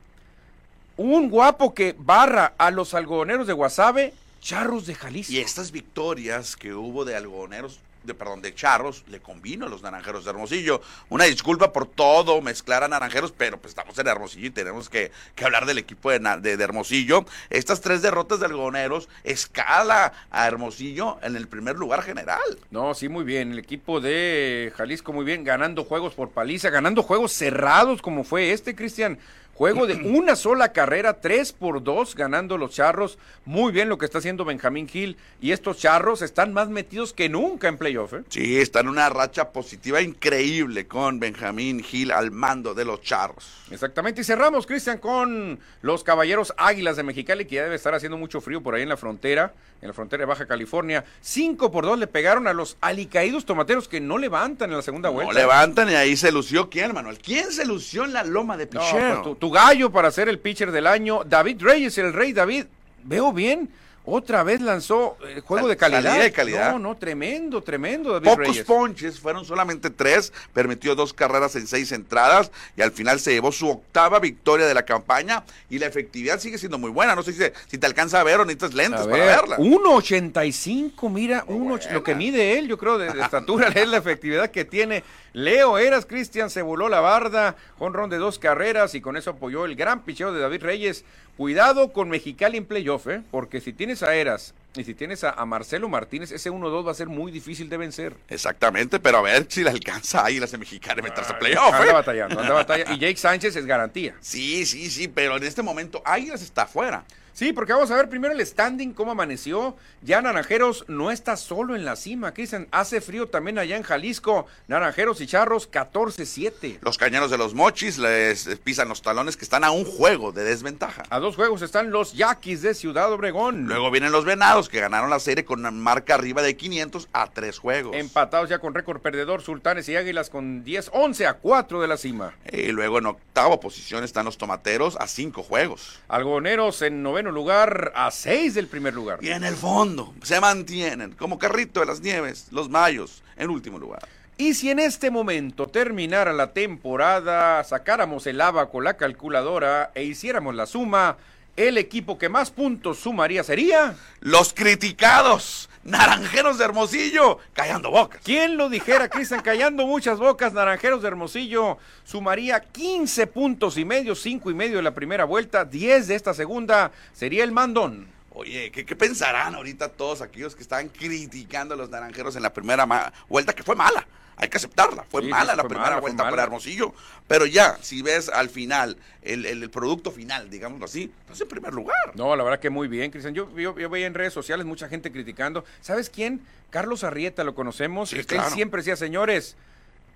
Un guapo que barra a los algodoneros de Guasave, charros de Jalisco. Y estas victorias que hubo de algodoneros, de perdón, de charros, le convino a los naranjeros de Hermosillo. Una disculpa por todo, mezclar a naranjeros, pero pues estamos en Hermosillo y tenemos que, que hablar del equipo de, de- de Hermosillo. Estas tres derrotas de algodoneros escala a Hermosillo en el primer lugar general. No, sí, muy bien. El equipo de Jalisco muy bien, ganando juegos por paliza, ganando juegos cerrados como fue este, Cristian. Juego de una sola carrera, tres por dos, ganando los charros. Muy bien lo que está haciendo Benjamín Gil. Y estos charros están más metidos que nunca en playoff. ¿eh? Sí, está en una racha positiva increíble con Benjamín Gil al mando de los charros. Exactamente. Y cerramos, Cristian, con los caballeros Águilas de Mexicali, que ya debe estar haciendo mucho frío por ahí en la frontera, en la frontera de Baja California. Cinco por dos le pegaron a los alicaídos tomateros que no levantan en la segunda No vuelta. levantan y ahí se lució quién, Manuel. ¿Quién se lució en la loma de No, Pichero? pues tu, gallo para ser el pitcher del año, David Reyes, el rey David, veo bien. Otra vez lanzó eh, juego Sal- de calidad. de calidad. No, no, tremendo, tremendo David Pocos Reyes. ponches, fueron solamente tres, permitió dos carreras en seis entradas y al final se llevó su octava victoria de la campaña y la efectividad sigue siendo muy buena. No sé si, si te alcanza a ver o necesitas lentes para ver, verla. 1.85, mira, uno, lo que mide él, yo creo, de, de estatura, (laughs) es la efectividad que tiene. Leo Eras, Cristian, se voló la barda, ron de dos carreras y con eso apoyó el gran picheo de David Reyes. Cuidado con Mexicali en playoff, ¿eh? porque si tienes a Eras y si tienes a, a Marcelo Martínez, ese 1-2 va a ser muy difícil de vencer. Exactamente, pero a ver si le alcanza a Águilas de Mexicana a meterse a playoff. Anda ¿eh? batallando, anda batallando. Y Jake Sánchez es garantía. Sí, sí, sí, pero en este momento Águilas está afuera. Sí, porque vamos a ver primero el standing, cómo amaneció. Ya Naranjeros no está solo en la cima, Cristian. Hace frío también allá en Jalisco. Naranjeros y Charros 14-7. Los cañeros de los mochis les pisan los talones que están a un juego de desventaja. A dos juegos están los Yaquis de Ciudad Obregón. Luego vienen los venados que ganaron la serie con una marca arriba de 500 a tres juegos. Empatados ya con récord perdedor, Sultanes y Águilas con 10, 11 a 4 de la cima. Y luego en octava posición están los tomateros a cinco juegos. Algoneros en noveno lugar a 6 del primer lugar. Y en el fondo se mantienen como carrito de las nieves, los mayos, en último lugar. Y si en este momento terminara la temporada, sacáramos el abaco, la calculadora e hiciéramos la suma, el equipo que más puntos sumaría sería... Los criticados, naranjeros de Hermosillo, callando bocas. ¿Quién lo dijera, Cristian? Callando muchas bocas, Naranjeros de Hermosillo sumaría 15 puntos y medio, 5 y medio de la primera vuelta, 10 de esta segunda, sería el mandón. Oye, ¿qué, qué pensarán ahorita todos aquellos que están criticando a los naranjeros en la primera vuelta, que fue mala? Hay que aceptarla, fue Sí, mala sí, la fue primera mala, vuelta para. Hermosillo. Pero ya, si ves al final el, el- el producto final, digámoslo así, pues en primer lugar. No, la verdad que muy bien, Cristian. Yo, yo, yo veía en redes sociales mucha gente criticando. ¿Sabes quién? Carlos Arrieta, lo conocemos. Sí, Él siempre decía, señores,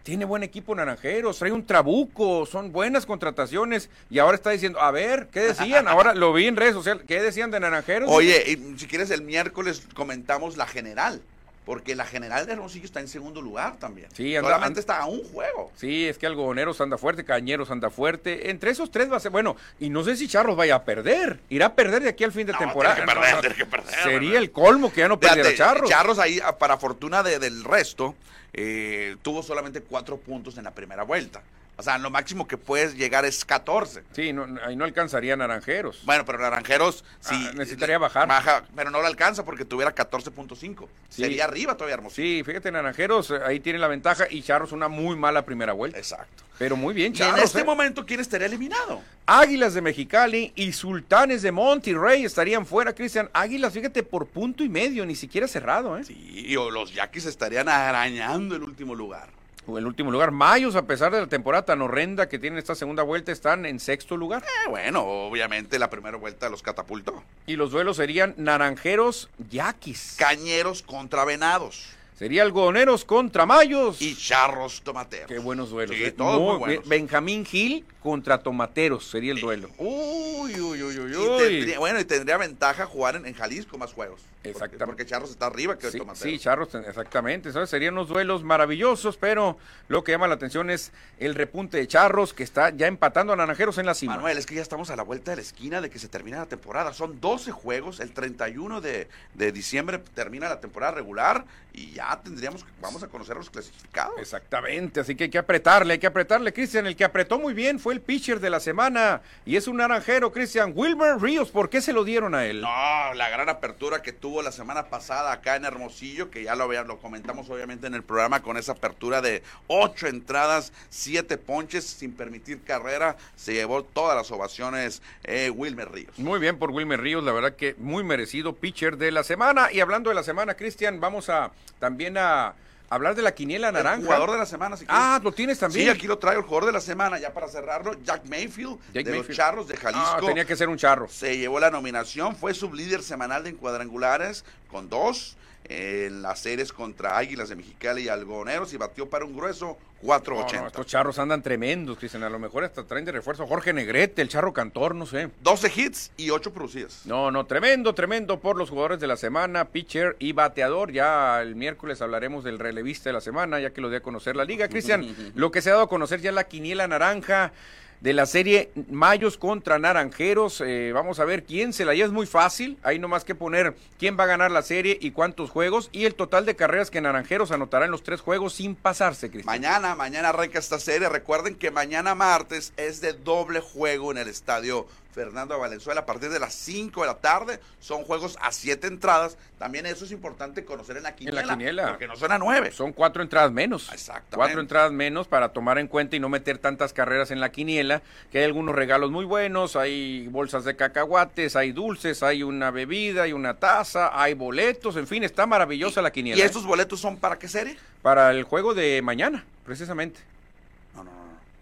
tiene buen equipo Naranjeros, trae un trabuco, son buenas contrataciones. Y ahora está diciendo, a ver, ¿qué decían? (laughs) Ahora lo vi en redes sociales, ¿qué decían de Naranjeros? Oye, y si quieres el miércoles comentamos la general, porque la general de Hermosillo está en segundo lugar también. Sí, anda- solamente anda- está a un juego. Sí, es que Algodoneros anda fuerte, Cañeros anda fuerte. Entre esos tres va a ser, bueno, y no sé si Charros vaya a perder. Irá a perder de aquí al fin de No, temporada. tiene que perder, (laughs) No, tiene que perder, Sería ¿verdad? el colmo que ya no perdiera Fíjate, Charros. Charros ahí, ah, para fortuna de- del resto, eh, tuvo solamente cuatro puntos en la primera vuelta. O sea, lo máximo que puedes llegar es 14. Sí, no, ahí no alcanzaría Naranjeros. Bueno, pero Naranjeros sí. Ah, necesitaría le- bajar. Baja, pero no lo alcanza porque tuviera 14.5. Sí. Sería arriba todavía Hermosillo. Sí, fíjate, Naranjeros eh, ahí tiene la ventaja y Charros una muy mala primera vuelta. Exacto. Pero muy bien, Y en Charros. este eh. momento, ¿quién estaría eliminado? Águilas de Mexicali y Sultanes de Monterrey estarían fuera, Cristian. Águilas, fíjate, por punto y medio, ni siquiera cerrado, ¿eh? Sí, o los Yaquis estarían arañando el último lugar. O En último lugar, Mayos, a pesar de la temporada tan horrenda que tiene esta segunda vuelta, están en sexto lugar. Eh, bueno, obviamente la primera vuelta los catapultó. Y los duelos serían Naranjeros, Yaquis. Cañeros contra Venados. Sería Algodoneros contra Mayos. Y Charros Tomateros. Qué buenos duelos. Sí, eh. todos muy Muy buenos. Benjamín Gil contra Tomateros sería el duelo. Uy, uy, uy, uy, Y tendría- bueno, y tendría ventaja jugar en, en Jalisco más juegos. Exactamente. Porque, Charros está arriba que Sí, Tomateros. sí, Charros, exactamente. Serían unos duelos maravillosos, pero lo que llama la atención es el repunte de Charros, que está ya empatando a Naranjeros en la cima. Manuel, es que ya estamos a la vuelta de la esquina de que se termina la temporada. Son 12 juegos. El 31 de, de diciembre termina la temporada regular y ya tendríamos que, vamos a conocer los clasificados. Exactamente, así que hay que apretarle, hay que apretarle, Cristian. El que apretó muy bien fue el pitcher de la semana y es un naranjero, Cristian. Wilmer Ríos, ¿por qué se lo dieron a él? No, la gran apertura que tuvo la semana pasada acá en Hermosillo, que ya lo, lo comentamos obviamente en el programa con esa apertura de ocho entradas, siete ponches sin permitir carrera, se llevó todas las ovaciones eh, Wilmer Ríos. Muy bien por Wilmer Ríos, la verdad que muy merecido pitcher de la semana. Y hablando de la semana, Cristian, vamos a también a hablar de la quiniela naranja. El jugador de la semana, si quieres. Ah, lo tienes también. Sí, aquí lo traigo, el jugador de la semana, ya para cerrarlo, Jack Mayfield, Jake de los Mayfield. Charros de Jalisco. Ah, tenía que ser un charro. Se llevó la nominación, fue sublíder semanal de encuadrangulares con dos en las series contra Águilas de Mexicali y Algoneros y batió para un grueso No, 4.80. no, estos charros andan tremendos, Cristian. A lo mejor hasta traen de refuerzo Jorge Negrete, el charro cantor, no sé. 12 hits y 8 producidas. No, no, tremendo, tremendo por los jugadores de la semana, pitcher y bateador. Ya el miércoles hablaremos del relevista de la semana, ya que lo di a conocer la liga. (laughs) Cristian, lo que se ha dado a conocer ya la quiniela naranja. De la serie Mayos contra Naranjeros. Eh, vamos a ver quién se la lleva. Es muy fácil. Hay nomás que poner quién va a ganar la serie y cuántos juegos. Y el total de carreras que Naranjeros anotará en los tres juegos sin pasarse, Cristian. Mañana, mañana arranca esta serie. Recuerden que mañana martes es de doble juego en el estadio Fernando Valenzuela a partir de las 5 de la tarde. Son juegos a 7 entradas. También eso es importante conocer en la quiniela. quiniela. Porque no son a 9. Son cuatro entradas menos. Exactamente. Cuatro entradas menos para tomar en cuenta y no meter tantas carreras en la quiniela, que hay algunos regalos muy buenos, hay bolsas de cacahuates, hay dulces, hay una bebida, hay una taza, hay boletos, en fin, está maravillosa la quiniela. ¿Y ¿eh? estos boletos son para qué serie? Para el juego de mañana, precisamente.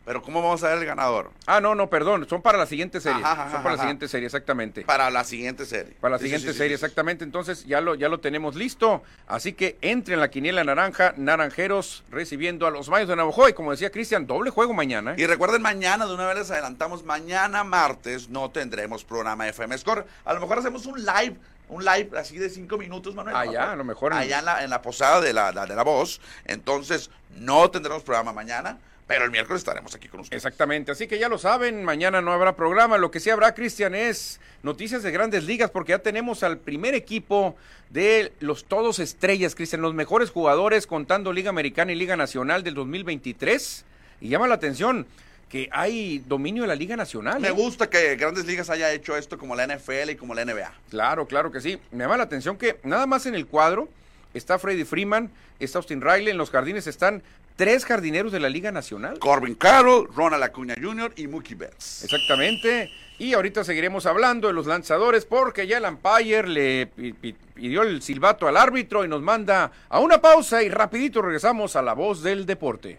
Pero ¿cómo vamos a ver el ganador? Ah, no, no, perdón, son para la siguiente serie. Ajá, ajá, son para la siguiente serie, exactamente. Para la siguiente serie. Para la Sí, siguiente sí, sí, serie, exactamente. Entonces ya lo, ya lo tenemos listo. Así que entre en la quiniela naranja, naranjeros recibiendo a los Mayos de Navajo. Y como decía Cristian, doble juego mañana. ¿eh? Y recuerden, mañana, de una vez les adelantamos, mañana martes no tendremos programa FM Score. A lo mejor hacemos un live, un live así de cinco minutos, Manuel. Allá, a lo mejor en- Allá en la, en la posada de la, la- de la voz. Entonces, no tendremos programa mañana, pero el miércoles estaremos aquí con ustedes. Exactamente, así que ya lo saben, mañana no habrá programa, lo que sí habrá, Cristian, es noticias de grandes ligas, porque ya tenemos al primer equipo de los todos estrellas, Cristian, los mejores jugadores contando Liga Americana y Liga Nacional del 2023, y llama la atención que hay dominio de la Liga Nacional. Me ¿eh? gusta que Grandes Ligas haya hecho esto como la NFL y como la NBA. Claro, claro que sí. Me llama la atención que nada más en el cuadro está Freddy Freeman, está Austin Riley, en los jardines están tres jardineros de la Liga Nacional. Corbin Carroll, Ronald Acuña Jr. y Mookie Betts. Exactamente. Y ahorita seguiremos hablando de los lanzadores porque ya el umpire le pi- pi- pidió el silbato al árbitro y nos manda a una pausa y rapidito regresamos a la voz del deporte.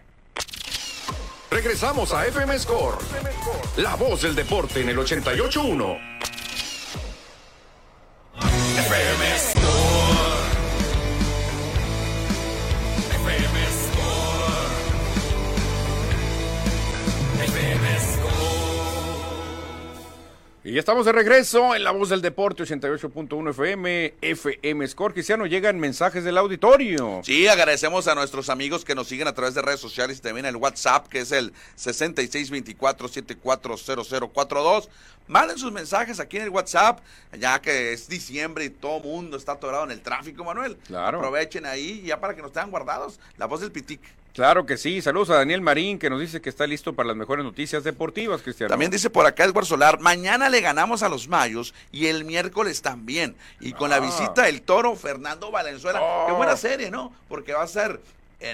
Regresamos a FM Score. La voz del deporte en el 88.1. FM Score. Y ya estamos de regreso en la voz del deporte 88.1 FM, FM Score. Cristiano, llegan mensajes del auditorio. Sí, agradecemos a nuestros amigos que nos siguen a través de redes sociales y también el WhatsApp, que es el 6624740042. Manden sus mensajes aquí en el WhatsApp, ya que es diciembre y todo mundo está atorado en el tráfico, Manuel. Claro. Aprovechen ahí ya para que nos tengan guardados. La voz del Pitic. Claro que sí. Saludos a Daniel Marín que nos dice que está listo para las mejores noticias deportivas, Cristiano. También dice por acá Edward Solar, mañana le ganamos a los Mayos y el miércoles también. Y con la Ah. visita del toro Fernando Valenzuela. Oh. Qué buena serie, ¿no? Porque va a ser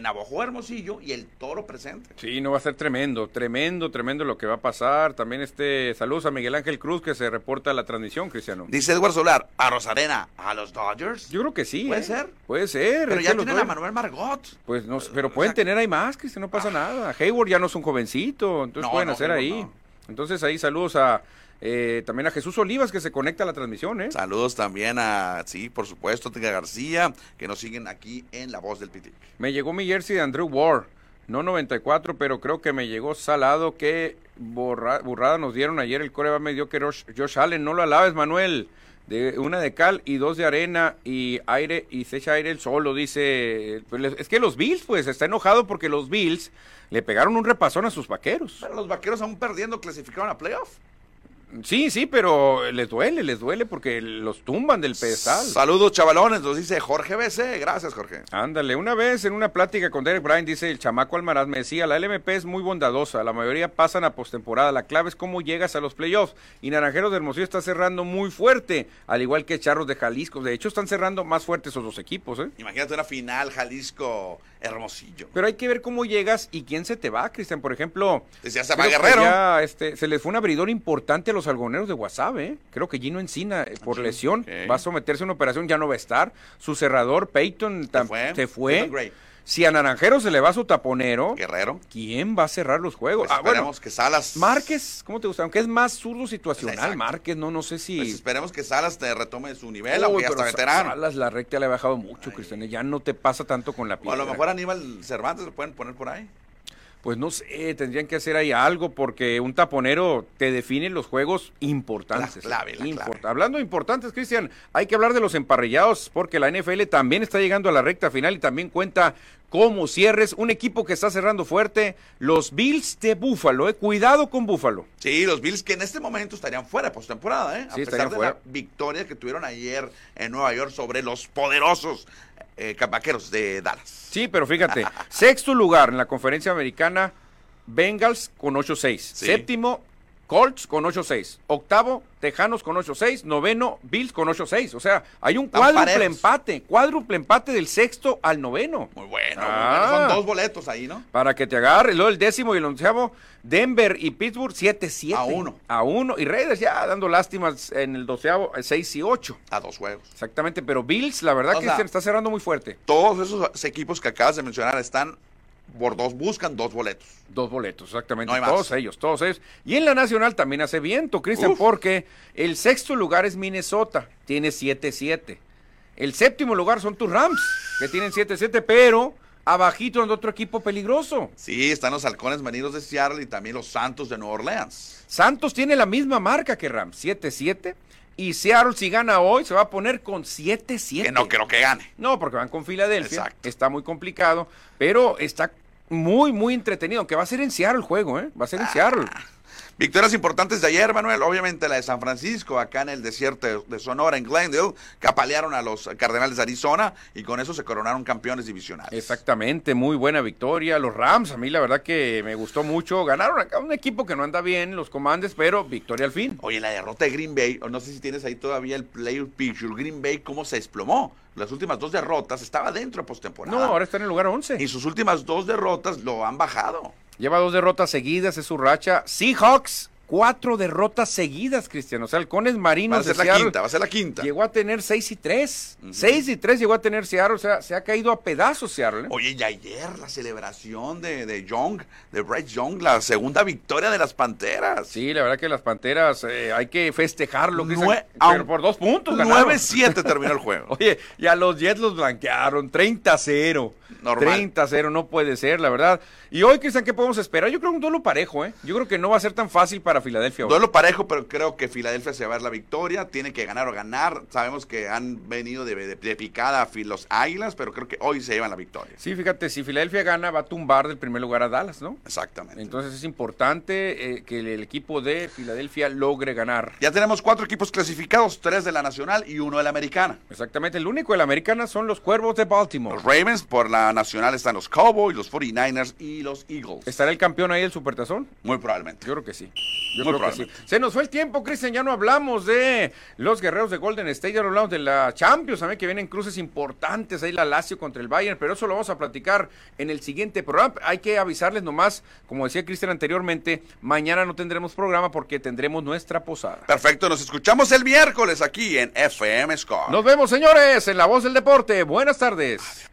Navajo Hermosillo y el toro presente. Sí, no va a ser tremendo, tremendo, tremendo lo que va a pasar. También este saludos a Miguel Ángel Cruz que se reporta a la transmisión, Cristiano. Dice Edward Solar, a Rosarena, a los Dodgers. Yo creo que sí. ¿Puede ¿eh? ser? Puede ser. Pero ya tienen a Manuel Margot. Pues no, sé, pero O pueden sea, tener ahí más, Cristian, no pasa nada. Hayward ya no es un jovencito, entonces No, pueden no, hacer Hayward ahí. Entonces ahí saludos a eh, también a Jesús Olivas que se conecta a la transmisión, ¿eh? Saludos también a, sí, por supuesto, Tica García, que nos siguen aquí en La Voz del Pitic. Me llegó mi jersey de Andrew Ward, no 94, pero creo que me llegó salado. Qué borra- burrada nos dieron ayer. El core me dio que Josh, Josh Allen, no lo alabes, Manuel. De una de cal y dos de arena y aire y se echa aire el solo, dice. Pues, Es que los Bills, pues, está enojado porque los Bills le pegaron un repasón a sus vaqueros. Pero los vaqueros aún perdiendo clasificaron a playoff. Sí, sí, pero les duele, les duele porque los tumban del pedestal. Saludos, chavalones, nos dice Jorge BC. Gracias, Jorge. Ándale, una vez en una plática con Derek Bryan dice el chamaco Almaraz, me decía, la LMP es muy bondadosa, la mayoría pasan a postemporada, la clave es cómo llegas a los playoffs y Naranjeros de Hermosillo está cerrando muy fuerte, al igual que Charros de Jalisco, de hecho están cerrando más fuertes esos dos equipos, ¿eh? Imagínate una final Jalisco Hermosillo. Pero hay que ver cómo llegas y quién se te va, Cristian, por ejemplo. Se va creo que Guerrero. ya, este, se les fue un abridor importante a los algoneros de WhatsApp, ¿eh? Creo que Gino Encina, eh, por lesión, ok. va a someterse a una operación, ya no va a estar. Su cerrador, Peyton, fue. se fue. Si a Naranjero se le va su taponero, Guerrero. ¿quién va a cerrar los juegos? Pues ah, bueno, esperemos que Salas. Márquez, ¿cómo te gusta? Aunque es más zurdo situacional, Exacto. Márquez, no, no sé si... Pues esperemos que Salas te retome su nivel, aunque ya está veterano. Salas la recta le ha bajado mucho, Cristian, ya no te pasa tanto con la O a lo mejor Aníbal Cervantes lo pueden poner por ahí. Pues no sé, tendrían que hacer ahí algo porque un taponero te define los juegos importantes. La clave, la Import- clave. Hablando de importantes, Cristian, hay que hablar de los emparrillados porque la NFL también está llegando a la recta final y también cuenta como cierres. Un equipo que está cerrando fuerte, los Bills de Búfalo. Eh. Cuidado con Búfalo. Sí, los Bills que en este momento estarían fuera postemporada, ¿eh? A Sí, pesar de fuera. la victoria que tuvieron ayer en Nueva York sobre los poderosos eh, vaqueros de Dallas. Sí, pero fíjate, (laughs) sexto lugar en la conferencia americana, Bengals con 8-6. Séptimo, Colts con 8-6. Octavo, Tejanos con 8-6. Noveno, Bills con 8-6. O sea, hay un cuádruple empate, cuádruple empate del sexto al noveno. Muy bueno, Ah. muy bueno. Son dos boletos ahí, ¿no? Para que te agarre, luego el décimo y el onceavo, Denver y Pittsburgh 7-7. A uno. A uno. Y Raiders ya dando lástimas en el doceavo, 6 y 8. A dos juegos. Exactamente, pero Bills, la verdad, O que sea, está cerrando muy fuerte. Todos esos equipos que acabas de mencionar están por dos, buscan dos boletos. Dos boletos, exactamente. No hay más. todos ellos, todos ellos. Y en la nacional también hace viento, Cristian, porque el sexto lugar es Minnesota, tiene 7-7. El séptimo lugar son tus Rams, que tienen 7-7, pero abajito anda otro equipo peligroso. Sí, están los halcones marinos de Seattle y también los Santos de Nueva Orleans. Santos tiene la misma marca que Rams, 7-7. Y Seattle, si gana hoy, se va a poner con 7-7. Que no creo que gane. No, porque van con Filadelfia. Exacto. Está muy complicado, pero está muy, muy entretenido. Aunque va a ser en el juego, ¿eh? Va a ser en. Victorias importantes de ayer, Manuel. Obviamente la de San Francisco, acá en el desierto de- Sonora, en Glendale, que apalearon a los Cardenales de Arizona y con eso se coronaron campeones divisionales. Exactamente, muy buena victoria. Los Rams, a mí la verdad que me gustó mucho. Ganaron acá un equipo que no anda bien, los comandes, pero victoria al fin. Oye, la derrota de Green Bay, no sé si tienes ahí todavía el player picture, Green Bay, cómo se desplomó. Las últimas dos derrotas estaba dentro de postemporada. No, ahora está en el lugar 11. Y sus últimas dos derrotas lo han bajado. Lleva dos derrotas seguidas, es su racha. Seahawks, cuatro derrotas seguidas, Cristian. O sea, halcones Va a marinos de ser la Seattle quinta, va a ser la quinta. llegó a tener 6 y 3. 6 y 3 llegó a tener Seattle, o sea, se ha caído a pedazos Seattle. ¿eh? Oye, y ayer la celebración de, de Young, de Bryce Young, la segunda victoria de las Panteras. Sí, la verdad que las Panteras eh, hay que festejarlo, Nue- pero por dos puntos ganaron. 9-7 terminó el juego. (laughs) Oye, y a los Jets los blanquearon, 30-0. Normal. 30-0, no puede ser, la verdad. Y hoy, Cristian, ¿qué podemos esperar? Yo creo un duelo parejo, ¿eh? Yo creo que no va a ser tan fácil para Filadelfia hoy. Duelo parejo, pero creo que Filadelfia se va a dar la victoria. Tiene que ganar o ganar. Sabemos que han venido de, de- de picada los Águilas, pero creo que hoy se llevan la victoria. Sí, fíjate, si Filadelfia gana, va a tumbar del primer lugar a Dallas, ¿no? Exactamente. Entonces es importante eh, que el, el equipo de Filadelfia logre ganar. ya tenemos cuatro equipos clasificados, tres de la Nacional y uno de la Americana. Exactamente, el único de la americana son los Cuervos de Baltimore. Los Ravens, por la Nacional están los Cowboys, los 49ers y los Eagles. ¿Estará el campeón ahí del Supertazón? Muy probablemente. Yo creo que sí. Yo Muy creo que sí. Se nos fue el tiempo, Cristian. Ya no hablamos de los guerreros de Golden State, ya no hablamos de la Champions, también que vienen cruces importantes ahí la Lazio contra el Bayern, pero eso lo vamos a platicar en el siguiente programa. Hay que avisarles nomás, como decía Cristian anteriormente, mañana no tendremos programa porque tendremos nuestra posada. Perfecto, nos escuchamos el miércoles aquí en FM Score. Nos vemos, señores, en La Voz del Deporte. Buenas tardes.